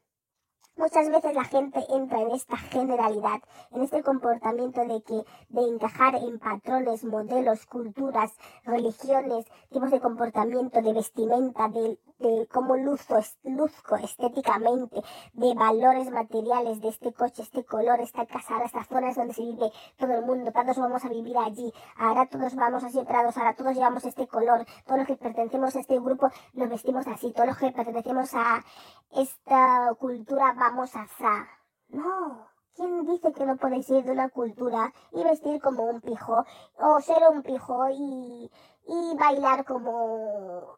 Muchas veces la gente entra en esta generalidad, en este comportamiento de que de encajar en patrones, modelos, culturas, religiones, tipos de comportamiento, de vestimenta, de, de cómo luzco, luzco estéticamente, de valores materiales, de este coche, este color, esta casa, ahora esta zona es donde se vive todo el mundo, todos vamos a vivir allí, ahora todos vamos a ser prados, ahora todos llevamos este color, todos los que pertenecemos a este grupo nos vestimos así, todos los que pertenecemos a esta cultura vamos a sa. No. ¿Quién dice que no podéis ir de una cultura y vestir como un pijo? O ser un pijo y, y bailar como...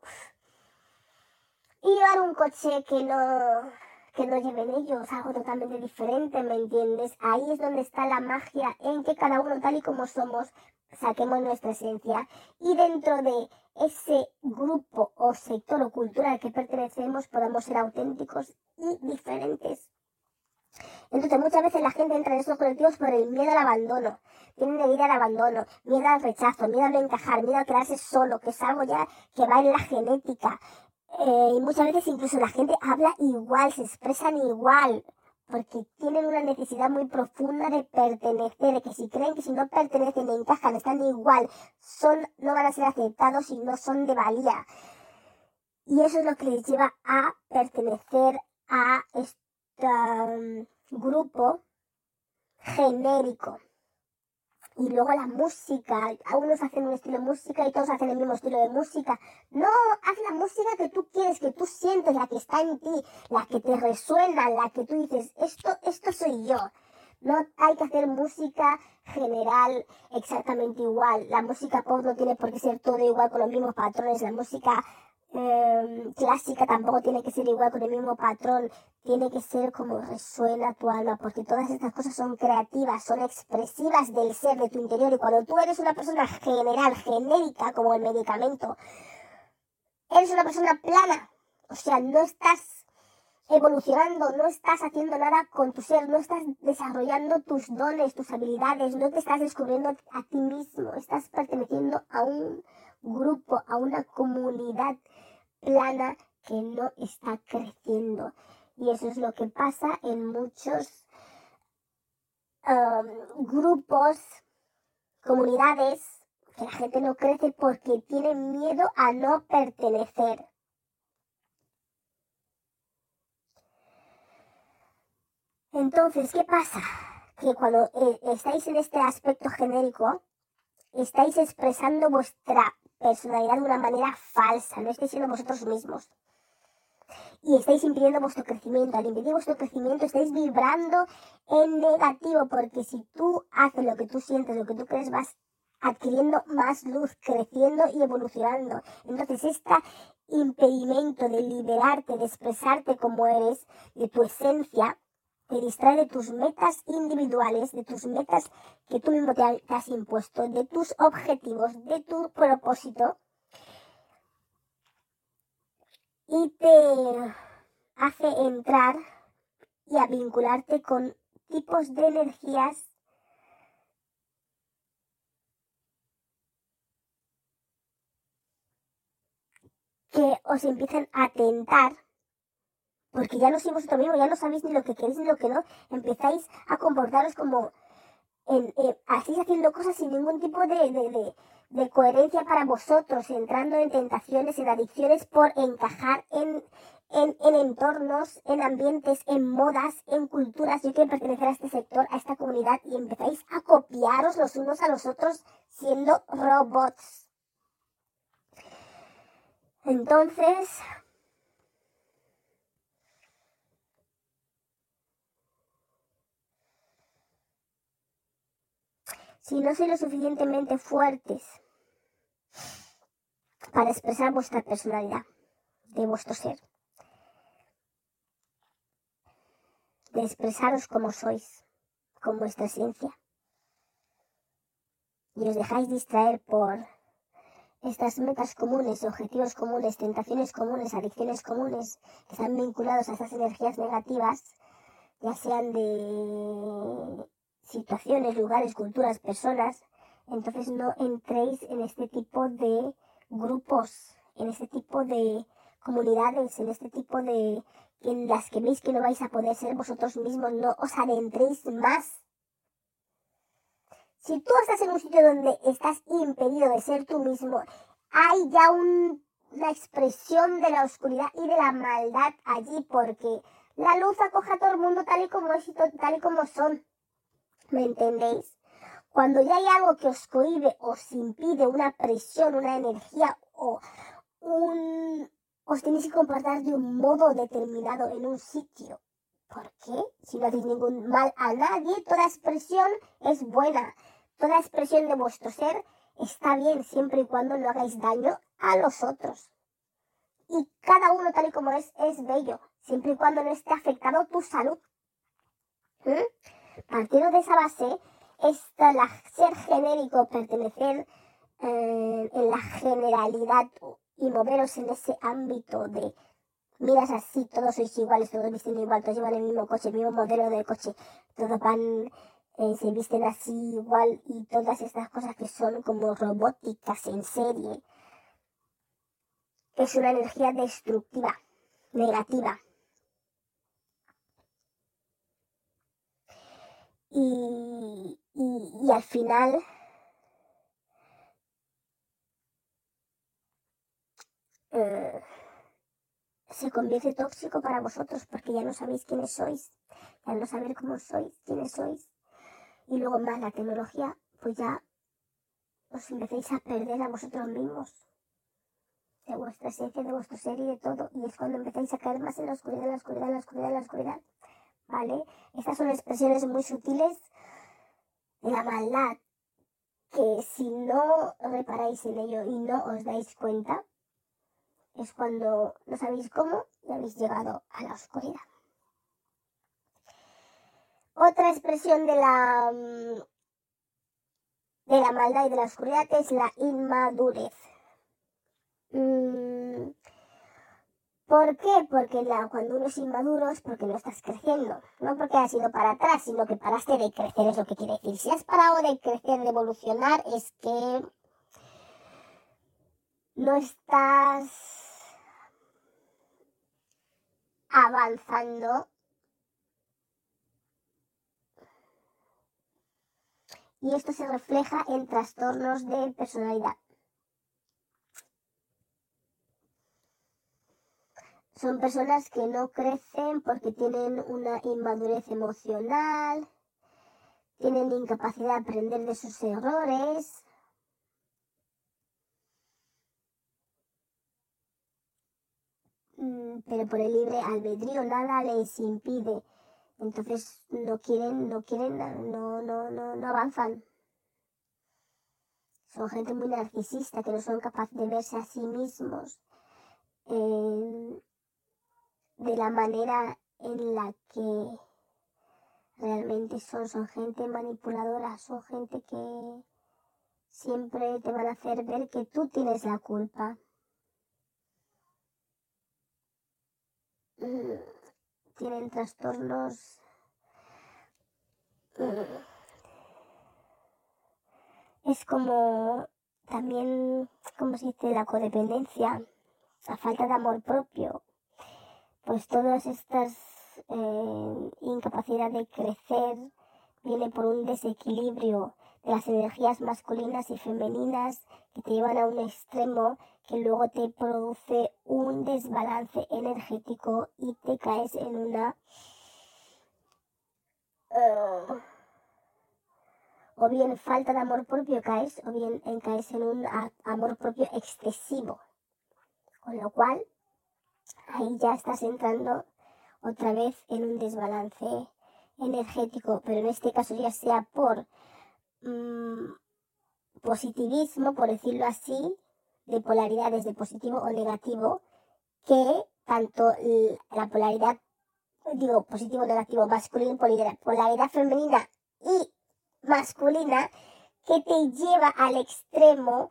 Llevar un coche que no, que no lleven ellos, algo totalmente diferente, ¿me entiendes? Ahí es donde está la magia, en que cada uno tal y como somos, saquemos nuestra esencia y dentro de ese grupo o sector o cultura al que pertenecemos podamos ser auténticos y diferentes. Entonces muchas veces la gente entra en esos colectivos por el miedo al abandono. Tienen ir al abandono, miedo al rechazo, miedo a no encajar, miedo a quedarse solo, que es algo ya que va en la genética. Eh, y muchas veces incluso la gente habla igual, se expresan igual porque tienen una necesidad muy profunda de pertenecer, de que si creen que si no pertenecen, encajan, están igual, son, no van a ser aceptados y no son de valía. Y eso es lo que les lleva a pertenecer a este um, grupo genérico. Y luego la música, algunos hacen un estilo de música y todos hacen el mismo estilo de música. No, haz la música que tú quieres, que tú sientes, la que está en ti, la que te resuena, la que tú dices, esto, esto soy yo. No hay que hacer música general exactamente igual. La música pop no tiene por qué ser todo igual con los mismos patrones. La música Em, clásica tampoco tiene que ser igual con el mismo patrón, tiene que ser como resuena tu alma, porque todas estas cosas son creativas, son expresivas del ser, de tu interior, y cuando tú eres una persona general, genérica, como el medicamento, eres una persona plana, o sea, no estás evolucionando, no estás haciendo nada con tu ser, no estás desarrollando tus dones, tus habilidades, no te estás descubriendo a ti mismo, estás perteneciendo a un grupo, a una comunidad plana que no está creciendo. Y eso es lo que pasa en muchos um, grupos, comunidades, que la gente no crece porque tiene miedo a no pertenecer. Entonces, ¿qué pasa? Que cuando eh, estáis en este aspecto genérico, estáis expresando vuestra personalidad de una manera falsa, no estáis siendo vosotros mismos. y estáis impidiendo vuestro crecimiento. Al impedir vuestro crecimiento estáis vibrando en negativo porque si tú haces lo que tú sientes, lo que tú crees, vas adquiriendo más luz, creciendo y evolucionando. Entonces, este impedimento de liberarte, de expresarte como eres, de tu esencia, te distrae de tus metas individuales, de tus metas que tú mismo te has impuesto, de tus objetivos, de tu propósito. Y te hace entrar y a vincularte con tipos de energías que os empiezan a tentar porque ya no sois vosotros mismos, ya no sabéis ni lo que queréis ni lo que no, empezáis a comportaros como en, así haciendo cosas sin ningún tipo de, de, coherencia para vosotros, entrando en tentaciones, en adicciones por encajar en, en, en, entornos, en ambientes, en modas, en culturas. Yo quiero pertenecer a este sector, a esta comunidad y empezáis a copiaros los unos a los otros siendo robots. Entonces, si no sois lo suficientemente fuertes para expresar vuestra personalidad, de vuestro ser, de expresaros como sois, con vuestra esencia, y os dejáis distraer por estas metas comunes, objetivos comunes, tentaciones comunes, adicciones comunes, que están vinculados a estas energías negativas, ya sean de situaciones, lugares, culturas, personas, entonces no entréis en este tipo de grupos, en este tipo de comunidades, en este tipo de en las que veis que no vais a poder ser vosotros mismos, no os adentréis más. Si tú estás en un sitio donde estás impedido de ser tú mismo, hay ya una expresión de la oscuridad y de la maldad allí, porque la luz acoge a todo el mundo tal y como es y tal y como son. ¿Me entendéis? Cuando ya hay algo que os cohibe, os impide una presión, una energía o un... os tenéis que comportar de un modo determinado en un sitio. ¿Por qué? Si no hacéis ningún mal a nadie, toda expresión es buena. Toda expresión de vuestro ser está bien siempre y cuando no hagáis daño a los otros. Y cada uno tal y como es, es bello, siempre y cuando no esté afectado tu salud. ¿Mm? Partiendo de esa base, está la, ser genérico, pertenecer eh, en la generalidad y moveros en ese ámbito de miras así, todos sois iguales, todos visten igual, todos llevan el mismo coche, el mismo modelo de coche, todos van, eh, se visten así igual y todas estas cosas que son como robóticas en serie. Es una energía destructiva, negativa. Y, y, al final eh, se convierte tóxico para vosotros porque ya no sabéis quiénes sois, ya no sabéis cómo sois, quiénes sois. Y luego más la tecnología, pues ya os empecéis a perder a vosotros mismos, de vuestra esencia, de vuestro ser y de todo. Y es cuando empezáis a caer más en la oscuridad, en la oscuridad, en la oscuridad, en la oscuridad. ¿Vale? Estas son expresiones muy sutiles de la maldad que si no reparáis en ello y no os dais cuenta, es cuando no sabéis cómo y habéis llegado a la oscuridad. Otra expresión de la, mm, de la maldad y de la oscuridad es la inmadurez. Mm, ¿Por qué? Porque cuando uno es inmaduro es porque no estás creciendo. No porque has ido para atrás, sino que paraste de crecer, es lo que quiere decir. Si has parado de crecer, de evolucionar, es que no estás avanzando. Y esto se refleja en trastornos de personalidad. Son personas que no crecen porque tienen una inmadurez emocional, tienen incapacidad de aprender de sus errores. mm, pero por el libre albedrío nada les impide. Entonces no quieren, no quieren, no, no, no, no avanzan. Son gente muy narcisista que no son capaces de verse a sí mismos de la manera en la que realmente son. Son gente manipuladora, son gente que siempre te van a hacer ver que tú tienes la culpa. Mm, tienen trastornos mm, es como también, como se dice, la codependencia, la falta de amor propio, pues todas estas eh, incapacidad de crecer viene por un desequilibrio de las energías masculinas y femeninas que te llevan a un extremo que luego te produce un desbalance energético y te caes en una uh, o bien falta de amor propio caes, o bien en caes en un amor propio excesivo. Con lo cual, ahí ya estás entrando otra vez en un desbalance energético, pero en este caso ya sea por mm, positivismo, por decirlo así, de polaridades de positivo o negativo, que tanto la polaridad, digo, positivo, negativo, masculino, polaridad, polaridad femenina y masculina que te lleva al extremo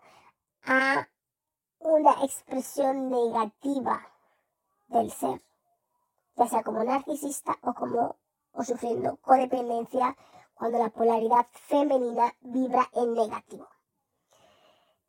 a una expresión negativa del ser, ya sea como narcisista o como o sufriendo codependencia cuando la polaridad femenina vibra en negativo.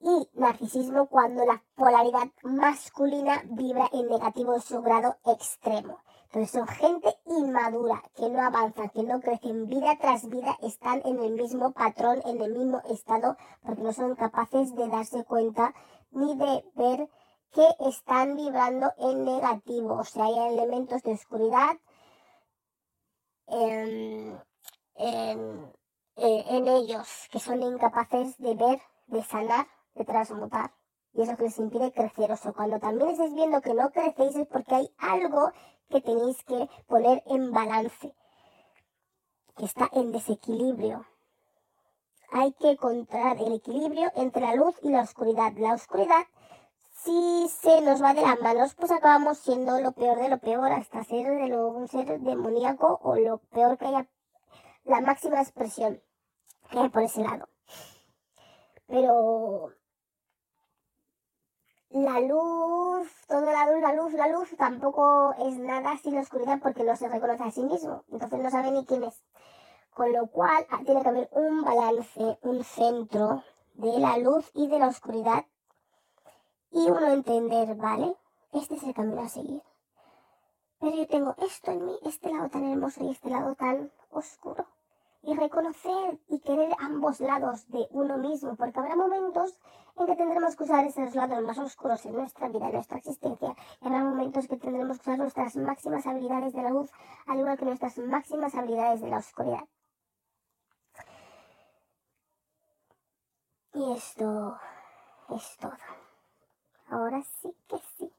Y narcisismo cuando la polaridad masculina vibra en negativo en su grado extremo. Entonces son gente inmadura, que no avanza, que no crecen vida tras vida, están en el mismo patrón, en el mismo estado, porque no son capaces de darse cuenta ni de ver que están vibrando en negativo. O sea, hay elementos de oscuridad en, en, ellos que son incapaces de ver, de sanar, de transmutar y es lo que les impide crecer. O sea, cuando también estáis viendo que no crecéis es porque hay algo que tenéis que poner en balance, que está en desequilibrio. Hay que encontrar el equilibrio entre la luz y la oscuridad. La oscuridad, si se nos va de las manos, pues acabamos siendo lo peor de lo peor, hasta ser de lo, un ser demoníaco o lo peor que haya, la máxima expresión que hay por ese lado. Pero la luz, toda la luz, la luz, la luz, tampoco es nada sin la oscuridad porque no se reconoce a sí mismo. Entonces no sabe ni quién es. Con lo cual ah, tiene que haber un balance, un centro de la luz y de la oscuridad. Y uno entender, ¿vale? Este es el camino a seguir. Pero yo tengo esto en mí, este lado tan hermoso y este lado tan oscuro y reconocer y querer ambos lados de uno mismo, porque habrá momentos en que tendremos que usar esos lados más oscuros en nuestra vida, en nuestra existencia, y habrá momentos que tendremos que usar nuestras máximas habilidades de la luz, al igual que nuestras máximas habilidades de la oscuridad. Y esto es todo. Ahora sí que sí.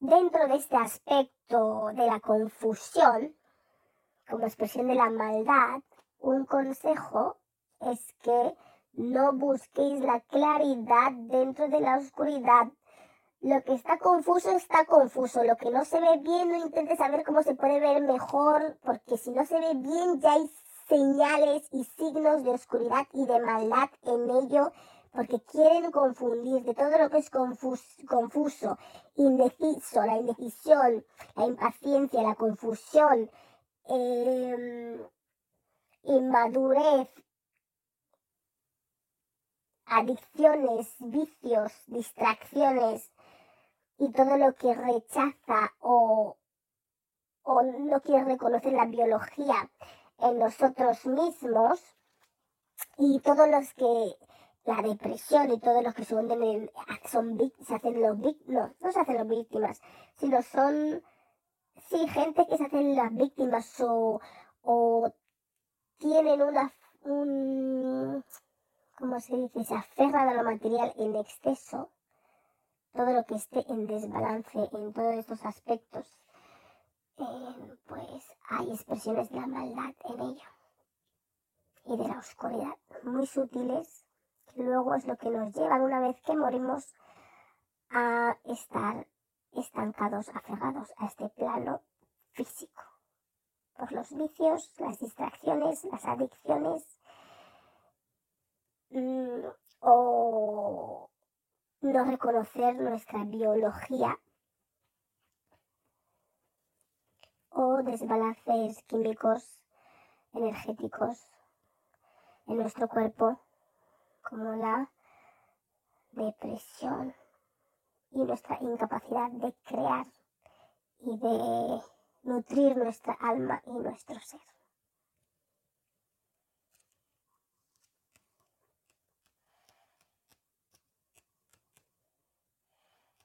dentro de este aspecto de la confusión, como expresión de la maldad, un consejo es que no busquéis la claridad dentro de la oscuridad. Lo que está confuso está confuso. Lo que no se ve bien, no intentes saber cómo se puede ver mejor, porque si no se ve bien ya hay señales y signos de oscuridad y de maldad en ello porque quieren confundir de todo lo que es confuso, indeciso, la indecisión, la impaciencia, la confusión, em, inmadurez, adicciones, vicios, distracciones y todo lo que rechaza o, o no quiere reconocer la biología en nosotros mismos y todos los que la depresión y todos los que se son se hacen los víctimas, no, no se hacen los víctimas, sino son, sí, gente que se hacen las víctimas o, o tienen una, un, ¿cómo se dice? Se aferran a lo material en exceso, todo lo que esté en desbalance en todos estos aspectos, eh, pues hay expresiones de la maldad en ello y de la oscuridad muy sutiles que luego es lo que nos llevan una vez que morimos a estar estancados, aferrados a este plano físico por los vicios, las distracciones, las adicciones mm, o no reconocer nuestra biología o desbalances químicos, energéticos en nuestro cuerpo, como la depresión y nuestra incapacidad de crear y de nutrir nuestra alma y nuestro ser.